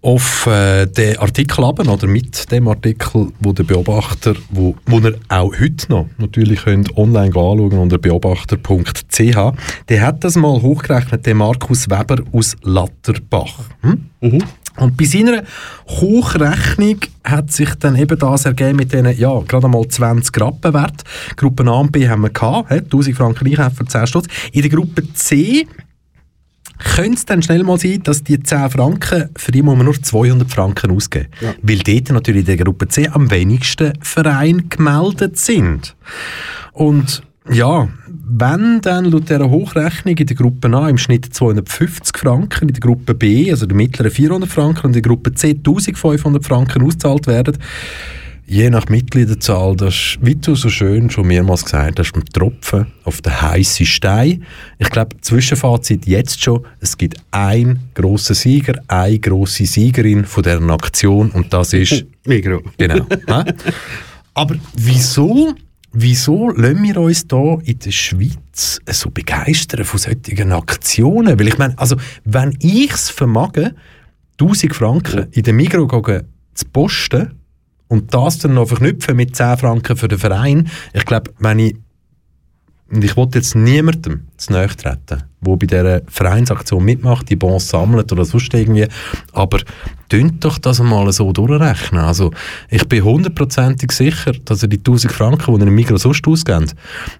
auf äh, den Artikel ab, oder mit dem Artikel, wo der Beobachter, wo, wo ihr auch heute noch natürlich könnt online anschauen unter beobachter.ch, der hat das mal hochgerechnet, der Markus Weber aus Latterbach. Hm? Mhm. Und bei seiner Hochrechnung hat sich dann eben das ergeben mit diesen, ja, gerade einmal 20 Rappenwert. Gruppe A und B haben wir gehabt, 1000 Franken Einkaufen für 10 Stutz. In der Gruppe C könnte es dann schnell mal sein, dass die 10 Franken, für die muss man nur 200 Franken ausgeben. Ja. Weil dort natürlich in der Gruppe C am wenigsten Vereine gemeldet sind. Und ja, wenn dann laut dieser Hochrechnung in der Gruppe A im Schnitt 250 Franken, in der Gruppe B, also der mittleren 400 Franken und in der Gruppe C 1500 Franken ausgezahlt werden, je nach Mitgliederzahl, das ist, wie du so schön schon mehrmals gesagt hast, mit Tropfen auf den heißen Stein. Ich glaube, Zwischenfazit jetzt schon, es gibt einen grossen Sieger, eine grosse Siegerin von dieser Aktion und das ist... *laughs* Migro. Genau. *laughs* Aber wieso, wieso lassen wir uns hier in der Schweiz so begeistern von solchen Aktionen? Weil ich meine, also, wenn ich es vermage, 1000 Franken in den Migro zu posten, und das dann noch verknüpfen mit 10 Franken für den Verein, ich glaube, wenn ich und ich wollte jetzt niemandem zu nahe treten, der bei dieser Vereinsaktion mitmacht, die Bons sammelt oder sonst irgendwie. Aber tönt doch das mal so durchrechnen. Also, ich bin hundertprozentig sicher, dass ihr die 1000 Franken, die ihr im Migros sonst ausgebt,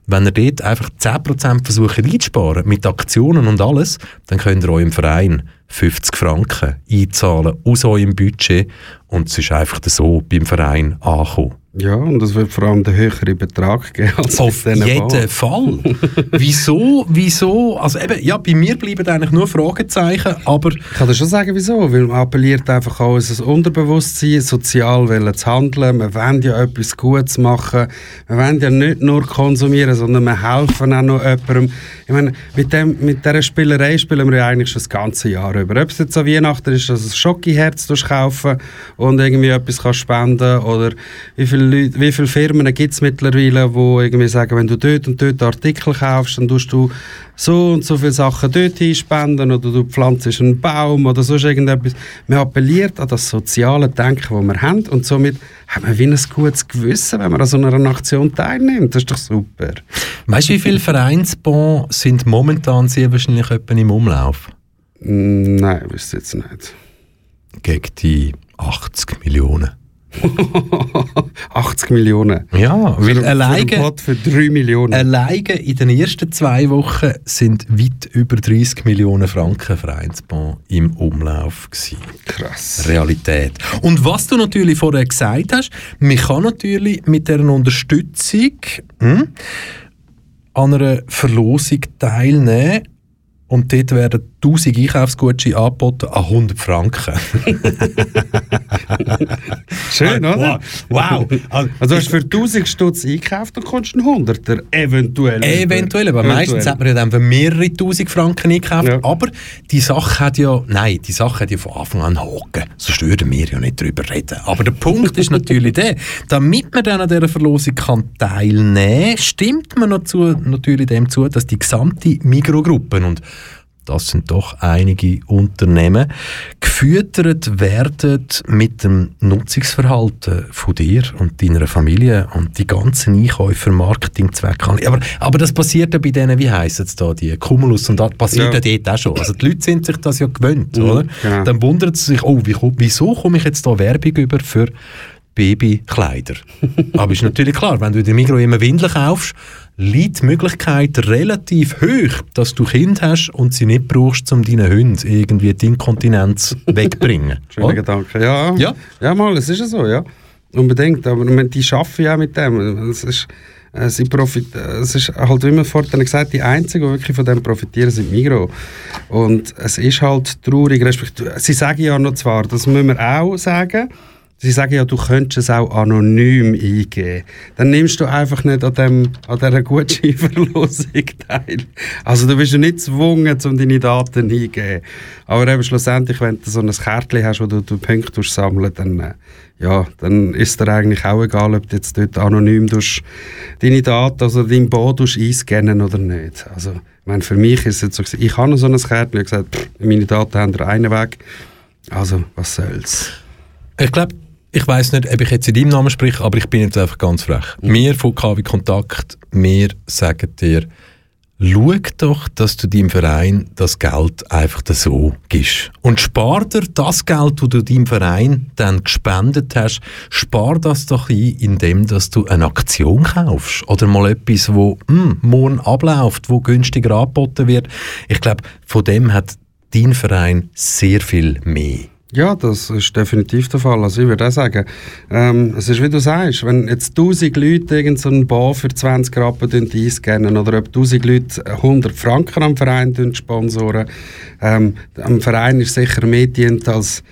wenn ihr dort einfach 10% versucht einzusparen, mit Aktionen und alles, dann könnt ihr eurem Verein 50 Franken einzahlen aus eurem Budget und es ist einfach so beim Verein angekommen. Ja, und es wird vor allem den höheren Betrag geben als Auf jeden Bahn. Fall. *laughs* wieso, wieso, also eben, ja, bei mir bleiben eigentlich nur Fragezeichen, aber... Ich kann dir schon sagen, wieso, weil man appelliert einfach an unser Unterbewusstsein, sozial zu handeln, wir wollen ja etwas Gutes machen, wir wollen ja nicht nur konsumieren, sondern wir helfen auch noch jemandem. Ich meine, mit, dem, mit dieser Spielerei spielen wir ja eigentlich schon das ganze Jahr über. Ob es jetzt an Weihnachten ist, dass du ein Schokiherz kaufen und irgendwie etwas kannst spenden oder wie viele wie viele Firmen gibt es mittlerweile, die irgendwie sagen, wenn du dort und dort Artikel kaufst, dann tust du so und so viele Sachen dort hinspenden oder du pflanzt einen Baum oder sonst irgendetwas. Man appelliert an das soziale Denken, das wir haben und somit haben wir wie ein gutes Gewissen, wenn man an so einer Aktion teilnimmt. Das ist doch super. Weißt du, wie viele Vereinsbons sind momentan sehr wahrscheinlich im Umlauf? Nein, wüsste jetzt nicht. Gegen die 80 Millionen. *laughs* 80 Millionen. Ja, weil für, alleine, für, für 3 Millionen. Alleine in den ersten zwei Wochen sind weit über 30 Millionen Franken Vereinsbahn im Umlauf gewesen. Krass. Realität. Und was du natürlich vorher gesagt hast, man kann natürlich mit dieser Unterstützung hm, an einer Verlosung teilnehmen und dort werden 1000 Einkaufsgutscheine angeboten an 100 Franken. *laughs* Schön, oder? Wow. Also, also hast du für 1000 Stutz einkauft und kommst einen 100er eventuell. Eventuell, aber meistens hat man ja dann für mehrere 1000 Franken einkauft. Ja. Aber die Sache hat ja, nein, die Sache hat ja von Anfang an Haken. Sonst würden wir ja nicht darüber reden. Aber der Punkt ist natürlich der, damit man dann an dieser Verlosung kann teilnehmen kann, stimmt man natürlich dem zu, dass die gesamte Mikrogruppe und das sind doch einige Unternehmen, gefüttert werden mit dem Nutzungsverhalten von dir und deiner Familie und die ganzen Einkäufer, Marketingzwecke. Aber, aber das passiert ja bei denen, wie heisst es da, die Cumulus und das passiert ja. ja dort auch schon. Also die Leute sind sich das ja gewöhnt, mhm, oder? Genau. Dann wundert sie sich, oh, wie, wieso komme ich jetzt da Werbung über für Babykleider. *laughs* Aber ist natürlich klar, wenn du in der Migros immer Windel kaufst, liegt die Möglichkeit relativ hoch, dass du Kind hast und sie nicht brauchst, um deinen Hund irgendwie die Inkontinenz *laughs* wegzubringen. Schöner Gedanke, ja. ja. Ja, mal, es ist ja so, ja. Unbedingt, aber die arbeiten ja mit dem. Es ist, äh, sie profit es ist halt, wie man vorhin gesagt die Einzigen, die wirklich von dem profitieren, sind Migros. Und es ist halt traurig, sie sagen ja noch zwar, das müssen wir auch sagen, Sie sagen ja, du könntest es auch anonym eingeben. Dann nimmst du einfach nicht an, dem, an dieser Gutscheinverlosung teil. Also du bist ja nicht gezwungen, um deine Daten eingeben. Aber eben schlussendlich, wenn du so ein Kärtchen hast, wo du, du Punkte sammeln dann, äh, ja, dann ist dir eigentlich auch egal, ob du jetzt dort anonym deine Daten, also dein Boot einscannen oder nicht. Also, ich meine, für mich ist es jetzt so, ich habe so ein Kärtchen und gesagt, meine Daten haben einen Weg. Also, was soll's. Ich glaube, ich weiß nicht, ob ich jetzt in deinem Namen spreche, aber ich bin jetzt einfach ganz frech. Mhm. Wir von KW Kontakt, wir sagen dir, schau doch, dass du deinem Verein das Geld einfach so gibst. Und spar dir das Geld, das du deinem Verein dann gespendet hast, spar das doch ein, indem dass du eine Aktion kaufst. Oder mal etwas, wo hm, morgen abläuft, wo günstiger angeboten wird. Ich glaube, von dem hat dein Verein sehr viel mehr. Ja, das ist definitiv der Fall. Also ich würde auch sagen, ähm, es ist wie du sagst, wenn jetzt 1000 Leute irgendeinen Bar für 20 Rappen einscannen oder ob 1000 Leute 100 Franken am Verein sponsoren, ähm, am Verein ist sicher mehr dient als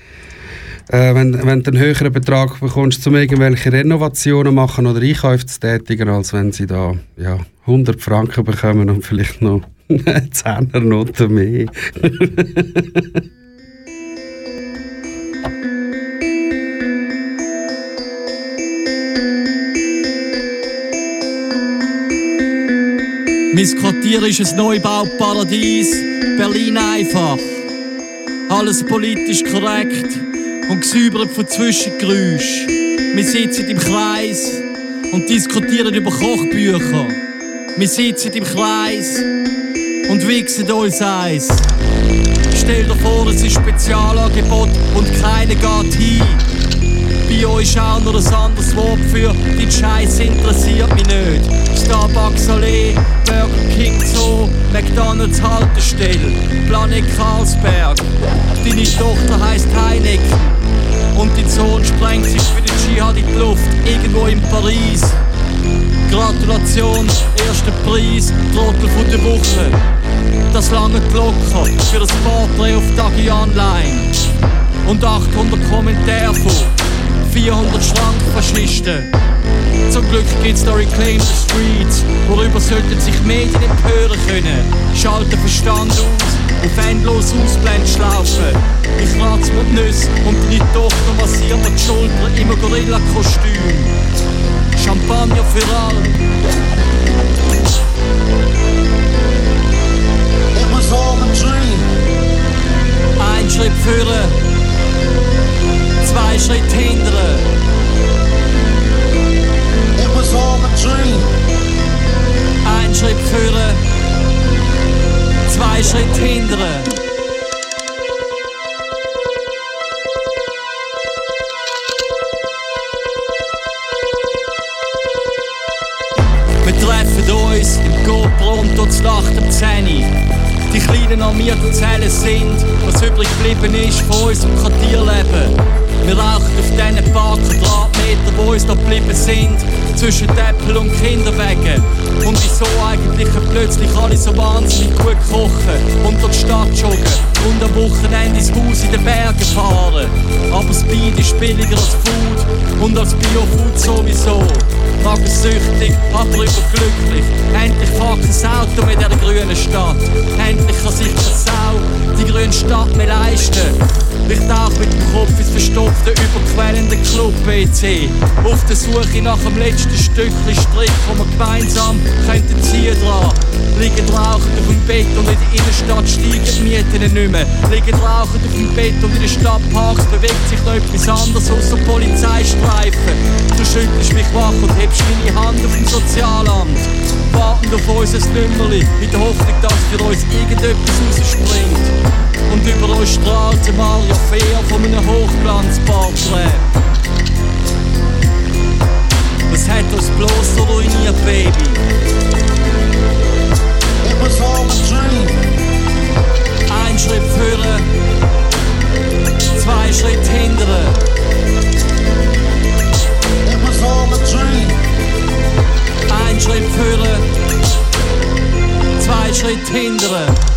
äh, wenn, wenn du einen höheren Betrag bekommst, um irgendwelche Renovationen machen oder Einkäufe zu tätigen, als wenn sie da ja, 100 Franken bekommen und vielleicht noch *laughs* 10er Noten mehr. *laughs* Mein Quartier ist ein Neubauparadies, Berlin einfach. Alles politisch korrekt und gesäubert von Zwischengeräuschen. Wir sitzen im Kreis und diskutieren über Kochbücher. Wir sitzen im Kreis und wichsen uns eins. Stell dir vor, es ist Spezialangebot und keiner geht hin. Bei euch auch noch ein anderes Wort für dein Scheiß interessiert mich nicht. Starbucks Allee, Burger King Zoo, McDonalds Haltestelle, Planet Karlsberg. Deine Tochter heisst Heineken. Und die Zone sprengt sich für den Dschihad in die Luft, irgendwo in Paris. Gratulation, erster Preis, Trottel von der Woche. Das lange locker für das Porträt auf Dagi Online. Und 800 Kommentare von 400 Schrankfaschisten. Zum Glück gibt's da Reclaim the Streets, worüber sollten sich Medien empören können. Schalten Verstand aus, auf endlos Ausblendschlaufen. Ich rat's mir die Nüsse und deine Tochter massiert mir die Schulter im Gorilla-Kostüm. Champagner für alle. It was all a dream. Ein Schritt führen, zwei Schritt hindern. It was all a dream. Ein Schritt führen, zwei Schritt hindern. Uns im GoPro und dort Nacht um 10 Uhr. Die kleinen armierten Zellen sind, was übrig geblieben ist von unserem Quartierleben. Wir rauchen auf diesen paar Quadratmeter, wo uns noch geblieben sind, zwischen Äpfel und Kinderwegen. Und wieso eigentlich plötzlich alle so wahnsinnig gut kochen und durch die Stadt joggen und am Wochenende ins Haus in den Bergen fahren. Aber Beat ist billiger als Food und als Biofood sowieso. Magensüchtig, aber überglücklich. Endlich fährt kein Auto mit dieser grünen Stadt. Endlich kann sich keine Sau die grüne Stadt mehr leisten. Ich tauch mit dem Kopf ins verstopfte, überquellende Club-WC. Auf der Suche nach dem letzten Stückchen Strick, wo wir gemeinsam könnten ziehen dran. Liegen rauchend auf dem Bett und in der Innenstadt steigen die Mieten nicht mehr. Liegen rauchend auf dem Bett und in den Stadtparks bewegt sich noch etwas anderes außer Polizeistreifen. Du schüttelst mich wach und hebst deine Hand auf dem Sozialamt. Warten auf unser Nümmerli, in der Hoffnung, dass für uns irgendetwas rausspringt. Und über uns strahlt der Maria Fair von einem Hochglanzporträt. Was hat uns bloß so ruiniert, Baby? It was all a dream. Ein Schritt führen, zwei Schritt hindern. It was all a dream. Schritt führen, zwei Schritt hindern.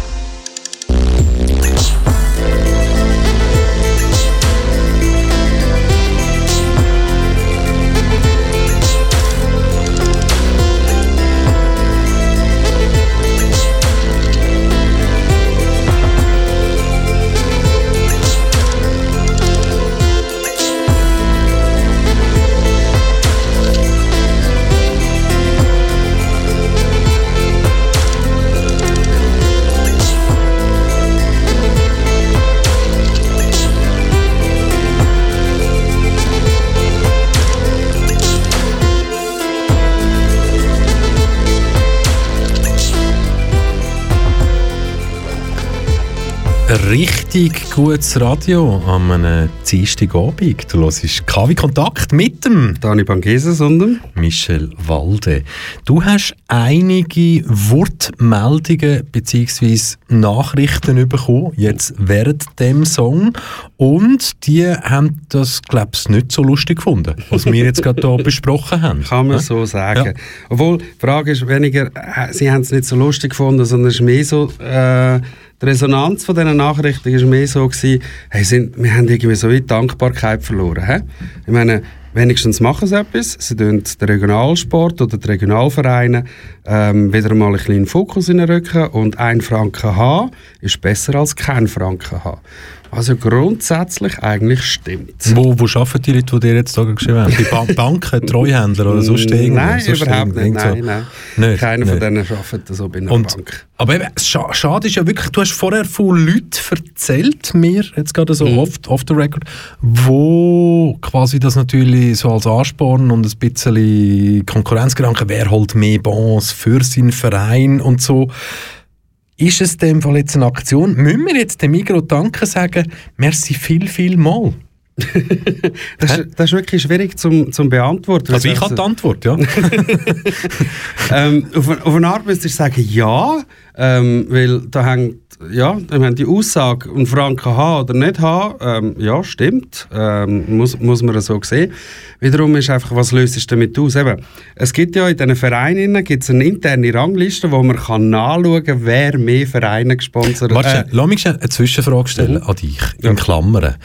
Richtig gutes Radio an einem Dienstagabend. Du hörst KW Kontakt mit dem Dani Bangeses und dem Michel Walde. Du hast einige Wortmeldungen bzw. Nachrichten bekommen, jetzt während dem Song. Und die haben das, glaube ich, nicht so lustig gefunden, was wir jetzt gerade hier *laughs* besprochen haben. Kann man Ja? so sagen. Ja. Obwohl, die Frage ist weniger, äh, sie haben es nicht so lustig gefunden, sondern es ist mehr so, äh, die Resonanz von diesen Nachrichten ist mehr so gewesen, hey, sind, wir haben irgendwie so wie Dankbarkeit verloren. Hä? Ich meine, wenigstens machen sie etwas. Sie tun den Regionalsport oder die Regionalvereine ähm, wieder mal einen kleinen Fokus in den Rücken und ein Franken haben ist besser als kein Franken haben. Also grundsätzlich eigentlich stimmt. Wo, wo arbeiten die Leute, die dir jetzt da geschrieben haben? Die ba *laughs* Banken, Treuhändler oder sonst irgendwas? Nein, Sonst überhaupt nicht. Nein, nein. Nicht, Keiner nicht. von denen arbeitet so bei einer Und, Bank. aber eben, scha schade ist ja wirklich, du hast vorher von Leuten erzählt, mir jetzt gerade so Mhm. oft off the record, wo quasi das natürlich so als Ansporn und ein bisschen Konkurrenzgedanke, wer holt mehr Bons für seinen Verein und so. Ist es dem Fall jetzt eine Aktion? Müssen wir jetzt dem Migros Danke sagen? Merci viel, viel mal. Das, ist, das ist wirklich schwierig zum, zum beantworten. Also ich Also- habe die Antwort, ja. *laughs* ähm, auf, auf eine Art müsste ich sagen, ja, ähm, weil da hängt, ja, meine, die Aussage, einen Franken haben oder nicht haben, ähm, ja, stimmt, ähm, muss, muss man so sehen. Wiederum ist einfach, was löst es damit aus? Eben, es gibt ja in diesen Vereinen gibt's eine interne Rangliste, wo man kann nachschauen kann, wer mehr Vereine gesponsert Warte, äh, lass mich eine Zwischenfrage stellen an dich, in Klammern.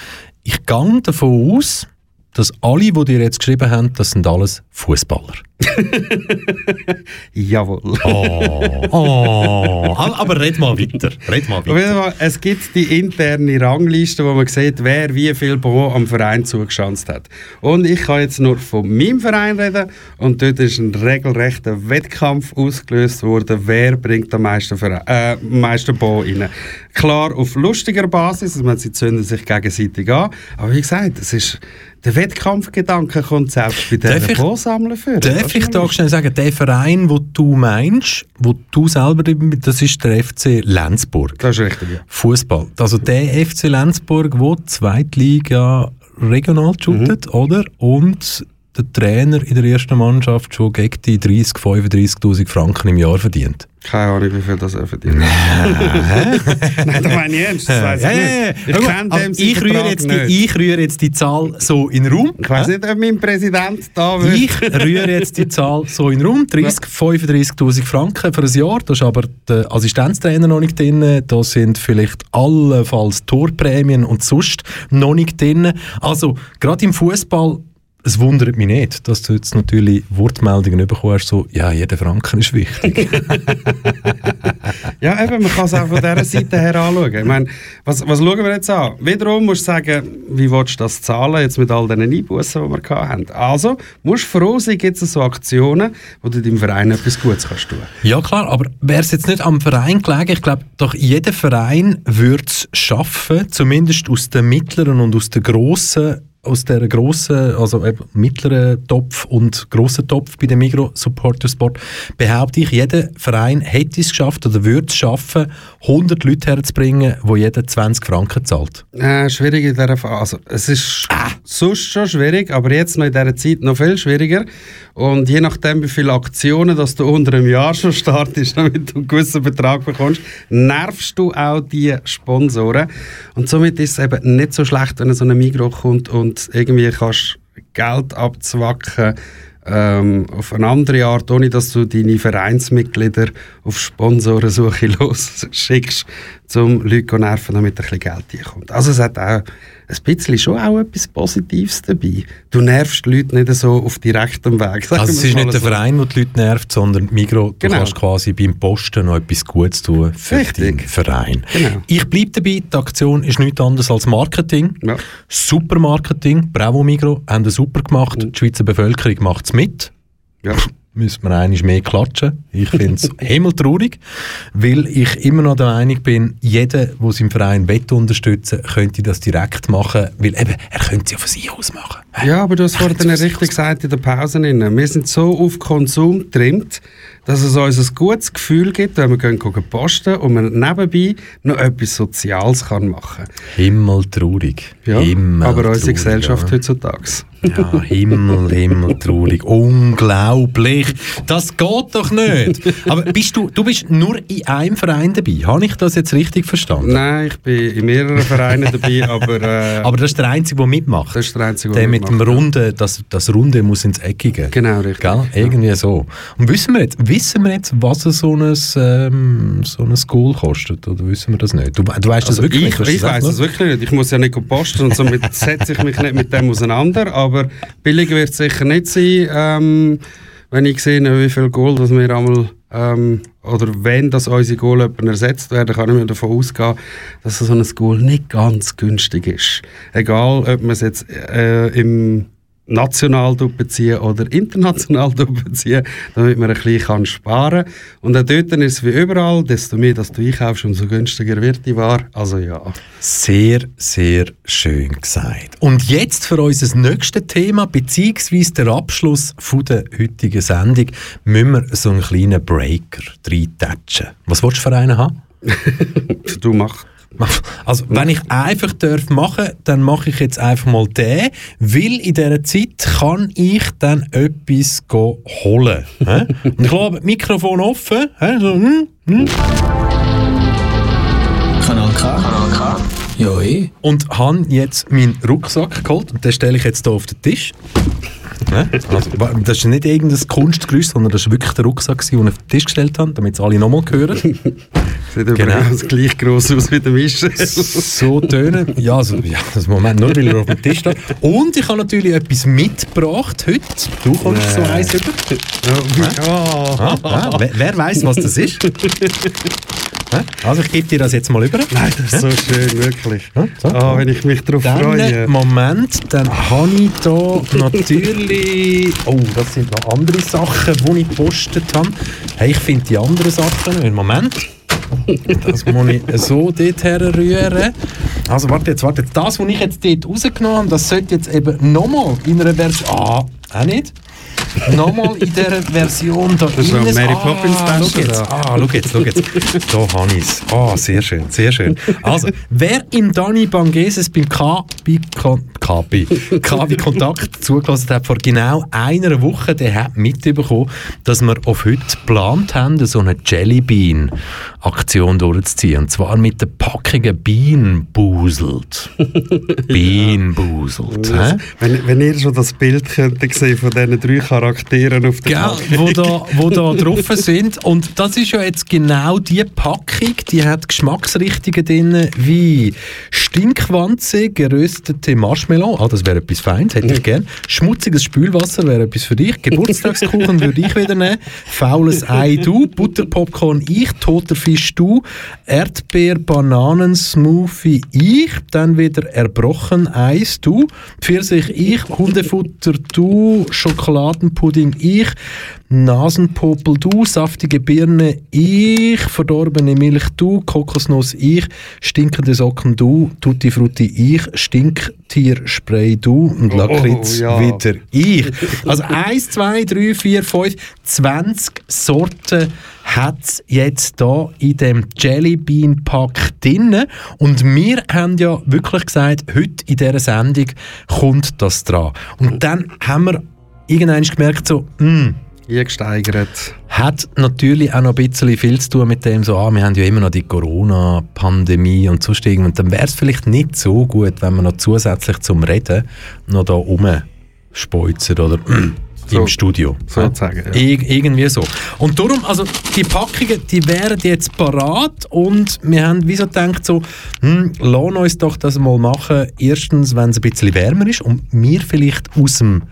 Ich gehe davon aus, dass alle, die dir jetzt geschrieben haben, das sind alles Fußballer. *laughs* Jawohl. Oh, oh. Aber aber red mal weiter. Red mal weiter. Es gibt die interne Rangliste, wo man sieht, wer wie viel pro am Verein zugeschanzt hat. Und ich kann jetzt nur von meinem Verein reden und dort ist ein regelrechter Wettkampf ausgelöst worden, wer bringt am meisten, Verein, äh, meisten Bo rein. Klar auf lustiger Basis, also man, sie zünden sich gegenseitig an, aber wie gesagt, es ist, der Wettkampfgedanke kommt selbst bei diesen Bo-Sammeln für. Darf ich da schnell sagen, der Verein, wo du meinst, wo du selber das ist der FC Lenzburg. Das ist richtig, ja. Fußball. Also der FC Lenzburg, wo die Zweitliga regional shootet, oder? Und der Trainer in der ersten Mannschaft schon gegen die 30, 35'000 Franken im Jahr verdient. Keine Ahnung, wie viel das er verdient. Nein, *laughs* das meine ich ernst. Das weiss ich nicht. Ich aber dem ich, rühre jetzt die, ich rühre jetzt die Zahl so in den Raum. Ich weiß nicht, ob mein Präsident da will. Ich rühre jetzt die Zahl so in den Raum. 30, 35'000 Franken für ein Jahr. Da ist aber der Assistenztrainer noch nicht drin. Da sind vielleicht allenfalls Torprämien und sonst noch nicht drin. Also, gerade im Fußball, es wundert mich nicht, dass du jetzt natürlich Wortmeldungen bekommst, so, ja, jeder Franken ist wichtig. *laughs* Ja, eben, man kann es auch von dieser Seite her anschauen. Ich meine, was, was schauen wir jetzt an? Wiederum musst du sagen, wie willst du das zahlen, jetzt mit all diesen Einbußen, die wir haben. Also, musst du froh sein, gibt es so Aktionen, wo du deinem Verein etwas Gutes kannst tun. Ja klar, aber wäre es jetzt nicht am Verein gelegen, ich glaube, doch jeder Verein würde es schaffen, zumindest aus den mittleren und aus den grossen aus der grossen, also mittleren Topf und grossen Topf bei dem Migro Supporter Sport, behaupte ich, jeder Verein hätte es geschafft oder würde es schaffen, 100 Leute herzubringen, wo jeder 20 Franken zahlt. Äh, schwierig in dieser Phase. Also, es ist sonst schon schwierig, aber jetzt noch in dieser Zeit noch viel schwieriger. Und je nachdem, wie viele Aktionen dass du unter einem Jahr schon startest, *laughs* damit du einen gewissen Betrag bekommst, nervst du auch die Sponsoren. Und somit ist es eben nicht so schlecht, wenn so ein Migros kommt und irgendwie kannst Geld abzwacken ähm, auf eine andere Art, ohne dass du deine Vereinsmitglieder auf Sponsorensuche *laughs* los schickst, um Leute zu nerven, damit ein bisschen Geld reinkommt. Also es hat auch ein bisschen schon auch etwas Positives dabei. Du nervst die Leute nicht so auf direktem Weg. Also es ist nicht der so. Verein, der die Leute nervt, sondern Migro, du Genau. kannst quasi beim Posten noch etwas Gutes tun für Richtig. deinen Verein. Genau. Ich bleibe dabei, die Aktion ist nichts anderes als Marketing. Ja. Super Marketing, bravo Migro, haben das super gemacht. Die Schweizer Bevölkerung macht es mit. Ja. Müssen wir eigentlich mehr klatschen. Ich finde es *laughs* himmeltraurig, weil ich immer noch der Meinung bin, jeder, der seinen Verein wett unterstützen könnte das direkt machen, weil eben, er könnte es ja von sich aus machen. Ja, aber du hast vorhin richtig gesagt in der Pause. rein. Wir sind so auf Konsum getrimmt, dass es uns ein gutes Gefühl gibt, wenn wir gehen posten und man nebenbei noch etwas Soziales kann machen Himmeltraurig. Ja, Himmeltraurig, aber unsere Gesellschaft ja. heutzutage. Ja, Himmel, Himmel, traurig. *laughs* Unglaublich. Das geht doch nicht. Aber bist du, du bist nur in einem Verein dabei. Habe ich das jetzt richtig verstanden? Nein, ich bin in mehreren Vereinen dabei, aber, äh, *laughs* Aber das ist der Einzige, der mitmacht. das ist der einzige, der der mit dem. Runden, das, das Runde muss ins Eckige. Genau, richtig. Gell? Irgendwie so. Und wissen wir jetzt, wissen wir jetzt, was so ein, ähm, so ein Goal kostet? Oder wissen wir das nicht? Du, du weißt das Also wirklich ich, nicht? Ich das weiß es wirklich nicht. Ich muss ja nicht posten und somit *laughs* setze ich mich nicht mit dem auseinander. Aber billig wird es sicher nicht sein, ähm, wenn ich sehe, wie viel Goal das wir einmal ähm, oder wenn das unsere Goal ersetzt werden, kann ich mir davon ausgehen, dass so ein Goal nicht ganz günstig ist. Egal, ob man es jetzt äh, im national beziehen oder international *laughs* beziehen, damit man ein bisschen sparen kann. Und auch dort ist es wie überall, desto mehr dass du einkaufst, umso günstiger wird die Ware. Also ja. Sehr, sehr schön gesagt. Und jetzt für unser nächstes Thema, beziehungsweise der Abschluss von der heutigen Sendung, müssen wir so einen kleinen Breaker reintatschen. Was willst du für einen haben? *laughs* Du machst. *laughs* Also, wenn ich einfach darf machen, dann mache ich jetzt einfach mal den, weil in dieser Zeit kann ich dann etwas go holen. Und ich habe Mikrofon offen. So, hm, hm, Kanal K. Kanal K. Ja, eh. und habe jetzt meinen Rucksack geholt und den stelle ich jetzt hier auf den Tisch. Also, das ist nicht irgendein Kunstgerüst, sondern das ist wirklich der Rucksack, den ich auf den Tisch gestellt habe, damit es alle nochmal hören. *laughs* Sieht Genau. übrigens gleich gross aus wie der Michel. so tönen. Ja, also, ja, das Moment nur, weil er auf dem Tisch steht. Und ich habe natürlich etwas mitgebracht heute. Du kommst so eins über. Oh. Ah, ah, wer, wer weiß, was das ist? *laughs* Also ich gebe dir das jetzt mal über. Nein, das ist so schön, wirklich. Ja, so. Ah, wenn ich mich darauf freue. Moment, dann habe ich da natürlich... *laughs* Oh, das sind noch andere Sachen, die ich gepostet habe. Hey, ich finde die anderen Sachen... nicht. Moment. Das muss ich so dort herrühren. Also warte jetzt, warte jetzt. Das, was ich jetzt dort rausgenommen habe, das sollte jetzt eben nochmal in einer Version... Ah, auch nicht? Nochmal in dieser Version da ist noch innen- Mary Ah, Poppins Tasche schau jetzt. Ah, schau jetzt, schau jetzt. Da habe ich es. Ah, sehr schön, sehr schön. Also, wer im Dani Bangeses beim KB, KB, KB Kontakt zugelassen hat vor genau einer Woche, der hat mitbekommen, dass wir auf heute geplant haben, so eine Jellybean-Aktion durchzuziehen. Und zwar mit den Packungen Bean buselt. *laughs* Bean buselt. hä? Wenn, wenn ihr schon das Bild könntet sehen von diesen drei Charakteren auf der Karte. wo da, wo da drauf sind. Und das ist ja jetzt genau die Packung, die hat Geschmacksrichtungen drin, wie Stinkwanze, geröstete Marshmallow, ah, das wäre etwas Feines, hätte ich gern. Schmutziges Spülwasser wäre etwas für dich. Geburtstagskuchen würde ich wieder nehmen. Faules Ei du, Butterpopcorn ich, toter Fisch du, Erdbeer-Bananen-Smoothie ich, dann wieder erbrochen Eis du, Pfirsich ich, Hundefutter du, Schokoladenpudding ich, Nasenpopel du, saftige Birne ich, verdorbene Milch du, Kokosnuss ich, stinkende Socken du, Tutti Frutti ich, Stinktierspray du und Lakritz ja. wieder ich. Also 1, 2, 3, 4, 5, 20 Sorten hat es jetzt da in dem Jellybean Pack drin. Und wir haben ja wirklich gesagt, heute in dieser Sendung kommt das dran. Und dann haben wir irgendwann gemerkt, so, hm, Hier gesteigert. hat natürlich auch noch ein bisschen viel zu tun mit dem, so, ah, wir haben ja immer noch die Corona-Pandemie und sonst irgendwas. Und dann wäre es vielleicht nicht so gut, wenn wir noch zusätzlich zum Reden noch da rumspeuzen oder *clears throat* So- im Studio. sozusagen, ja. Ir irgendwie so. Und darum, also die Packungen, die wären jetzt parat und wir haben wieso gedacht so, hm, lassen uns doch das mal machen. Erstens, wenn es ein bisschen wärmer ist und wir vielleicht aus dem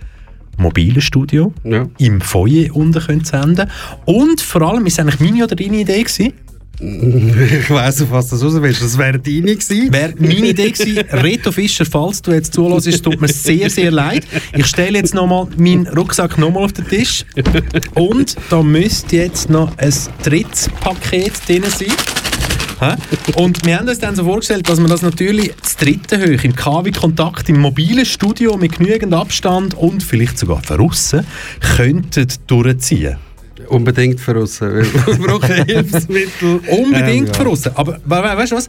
mobilen Studio Ja. im Foyer unten können senden Und vor allem, ist eigentlich meine oder deine Idee gewesen, *laughs* Ich weiss, auf was das raus willst. Das wäre deine gewesen. Wäre meine Idee gewesen, *laughs* Reto Fischer, falls du jetzt zulässt, es tut mir sehr, sehr leid. Ich stelle jetzt nochmal meinen Rucksack nochmal auf den Tisch. Und da müsste jetzt noch ein drittes Paket drin sein. Und wir haben uns dann so vorgestellt, dass wir das natürlich das dritte hoch im KW-Kontakt im mobilen Studio mit genügend Abstand und vielleicht sogar verrussen könnten durchziehen. Unbedingt uns. weil Wir brauchen *laughs* Hilfsmittel. Unbedingt Ähm, ja. verrissen. Aber we we weißt du was?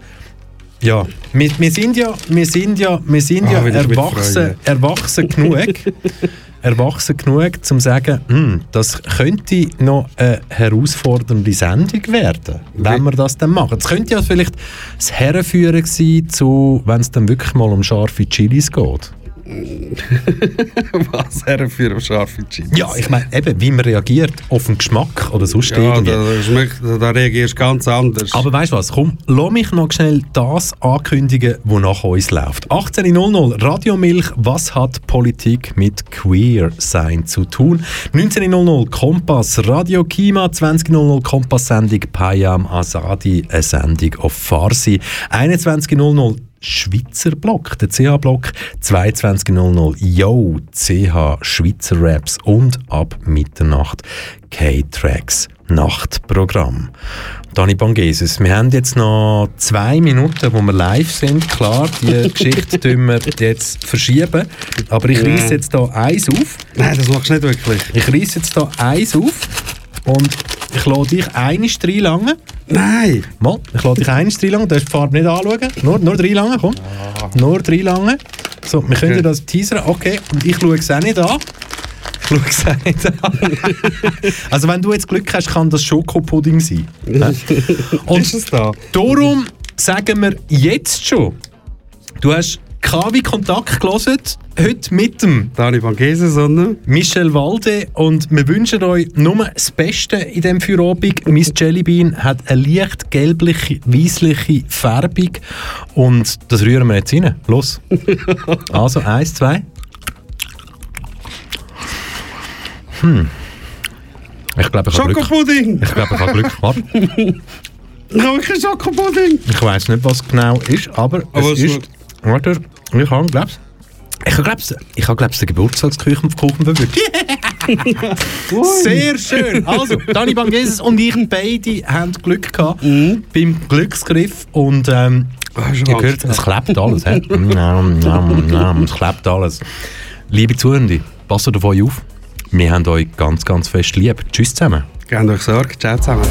Ja, wir, wir sind ja, wir sind ja, wir sind Ah, ja erwachsen, erwachsen genug, *laughs* erwachsen genug, um zu sagen, hm, das könnte noch eine herausfordernde Sendung werden, wenn wir das dann machen. Es könnte ja vielleicht das Herrenführen sein, wenn es dann wirklich mal um scharfe Chilis geht. *laughs* Was er für scharfe Chips. Ja, ich meine, eben, wie man reagiert auf den Geschmack oder sonst Ja, irgendwie. da, schmeckt, da reagierst du ganz anders. Aber weißt du was? Komm, lass mich noch schnell das ankündigen, was nach uns läuft. 18.00 Radiomilch, was hat Politik mit Queer-Sein zu tun? 19.00 Kompass, Radio Kima, 20.00 Kompass-Sendung Payam Asadi, eine Sendung auf Farsi. 21.00 Schweizer Block, der CH-Block, 22.00 Yo, CH Schweizer Raps und ab Mitternacht K-Tracks Nachtprogramm. Dani Bangeses, wir haben jetzt noch zwei Minuten, wo wir live sind. Klar, die *laughs* Geschichte tun wir jetzt verschieben, aber ich reiße jetzt da eins auf. Nein, das machst du nicht wirklich. Ich reiße jetzt da eins auf und ich lasse dich einiges reinlangen. Nein! Mal, ich lade dich eines reinlangen, du darfst die Farbe nicht anschauen. Nur, nur reinlangen, komm. Nur reinlangen. So, wir können Okay. das teasern. Okay, und ich schaue es auch nicht an. Ich schaue es auch nicht an. *laughs* also wenn du jetzt Glück hast, kann das Schokopudding sein. *laughs* Und Ist es da? darum sagen wir jetzt schon, du hast KW Kontakt gelesen, heute mit dem Dani Banchese, sondern... Michel Walde und wir wünschen euch nur das Beste in diesem Feierabend. Miss Jellybean hat eine leicht gelbliche, weissliche Färbung und das rühren wir jetzt rein. Los. *laughs* Also, eins, zwei. Hm. Ich glaube, ich habe Glück. Schokopudding! Ich glaube, ich habe Glück. *laughs* Warte. Ich habe keinen Schokopudding! Ich weiß nicht, was genau ist, aber, Aber es es ist... Warte, ich habe, glaub's... Ich habe, glaub's, ich habe, glaub's, den Geburtstagskuchen Kuchen verwirrt. *laughs* Sehr schön. Also, Dani Bangeses und ich beide haben Glück gehabt beim Glücksgriff und ähm, ihr Angst, hört, es klebt alles. *laughs* nam, es klebt alles. Liebe Zuhörende, passt auf euch auf. Wir haben euch ganz, ganz fest lieb. Tschüss zusammen. Gebt euch Sorge. Ciao zusammen.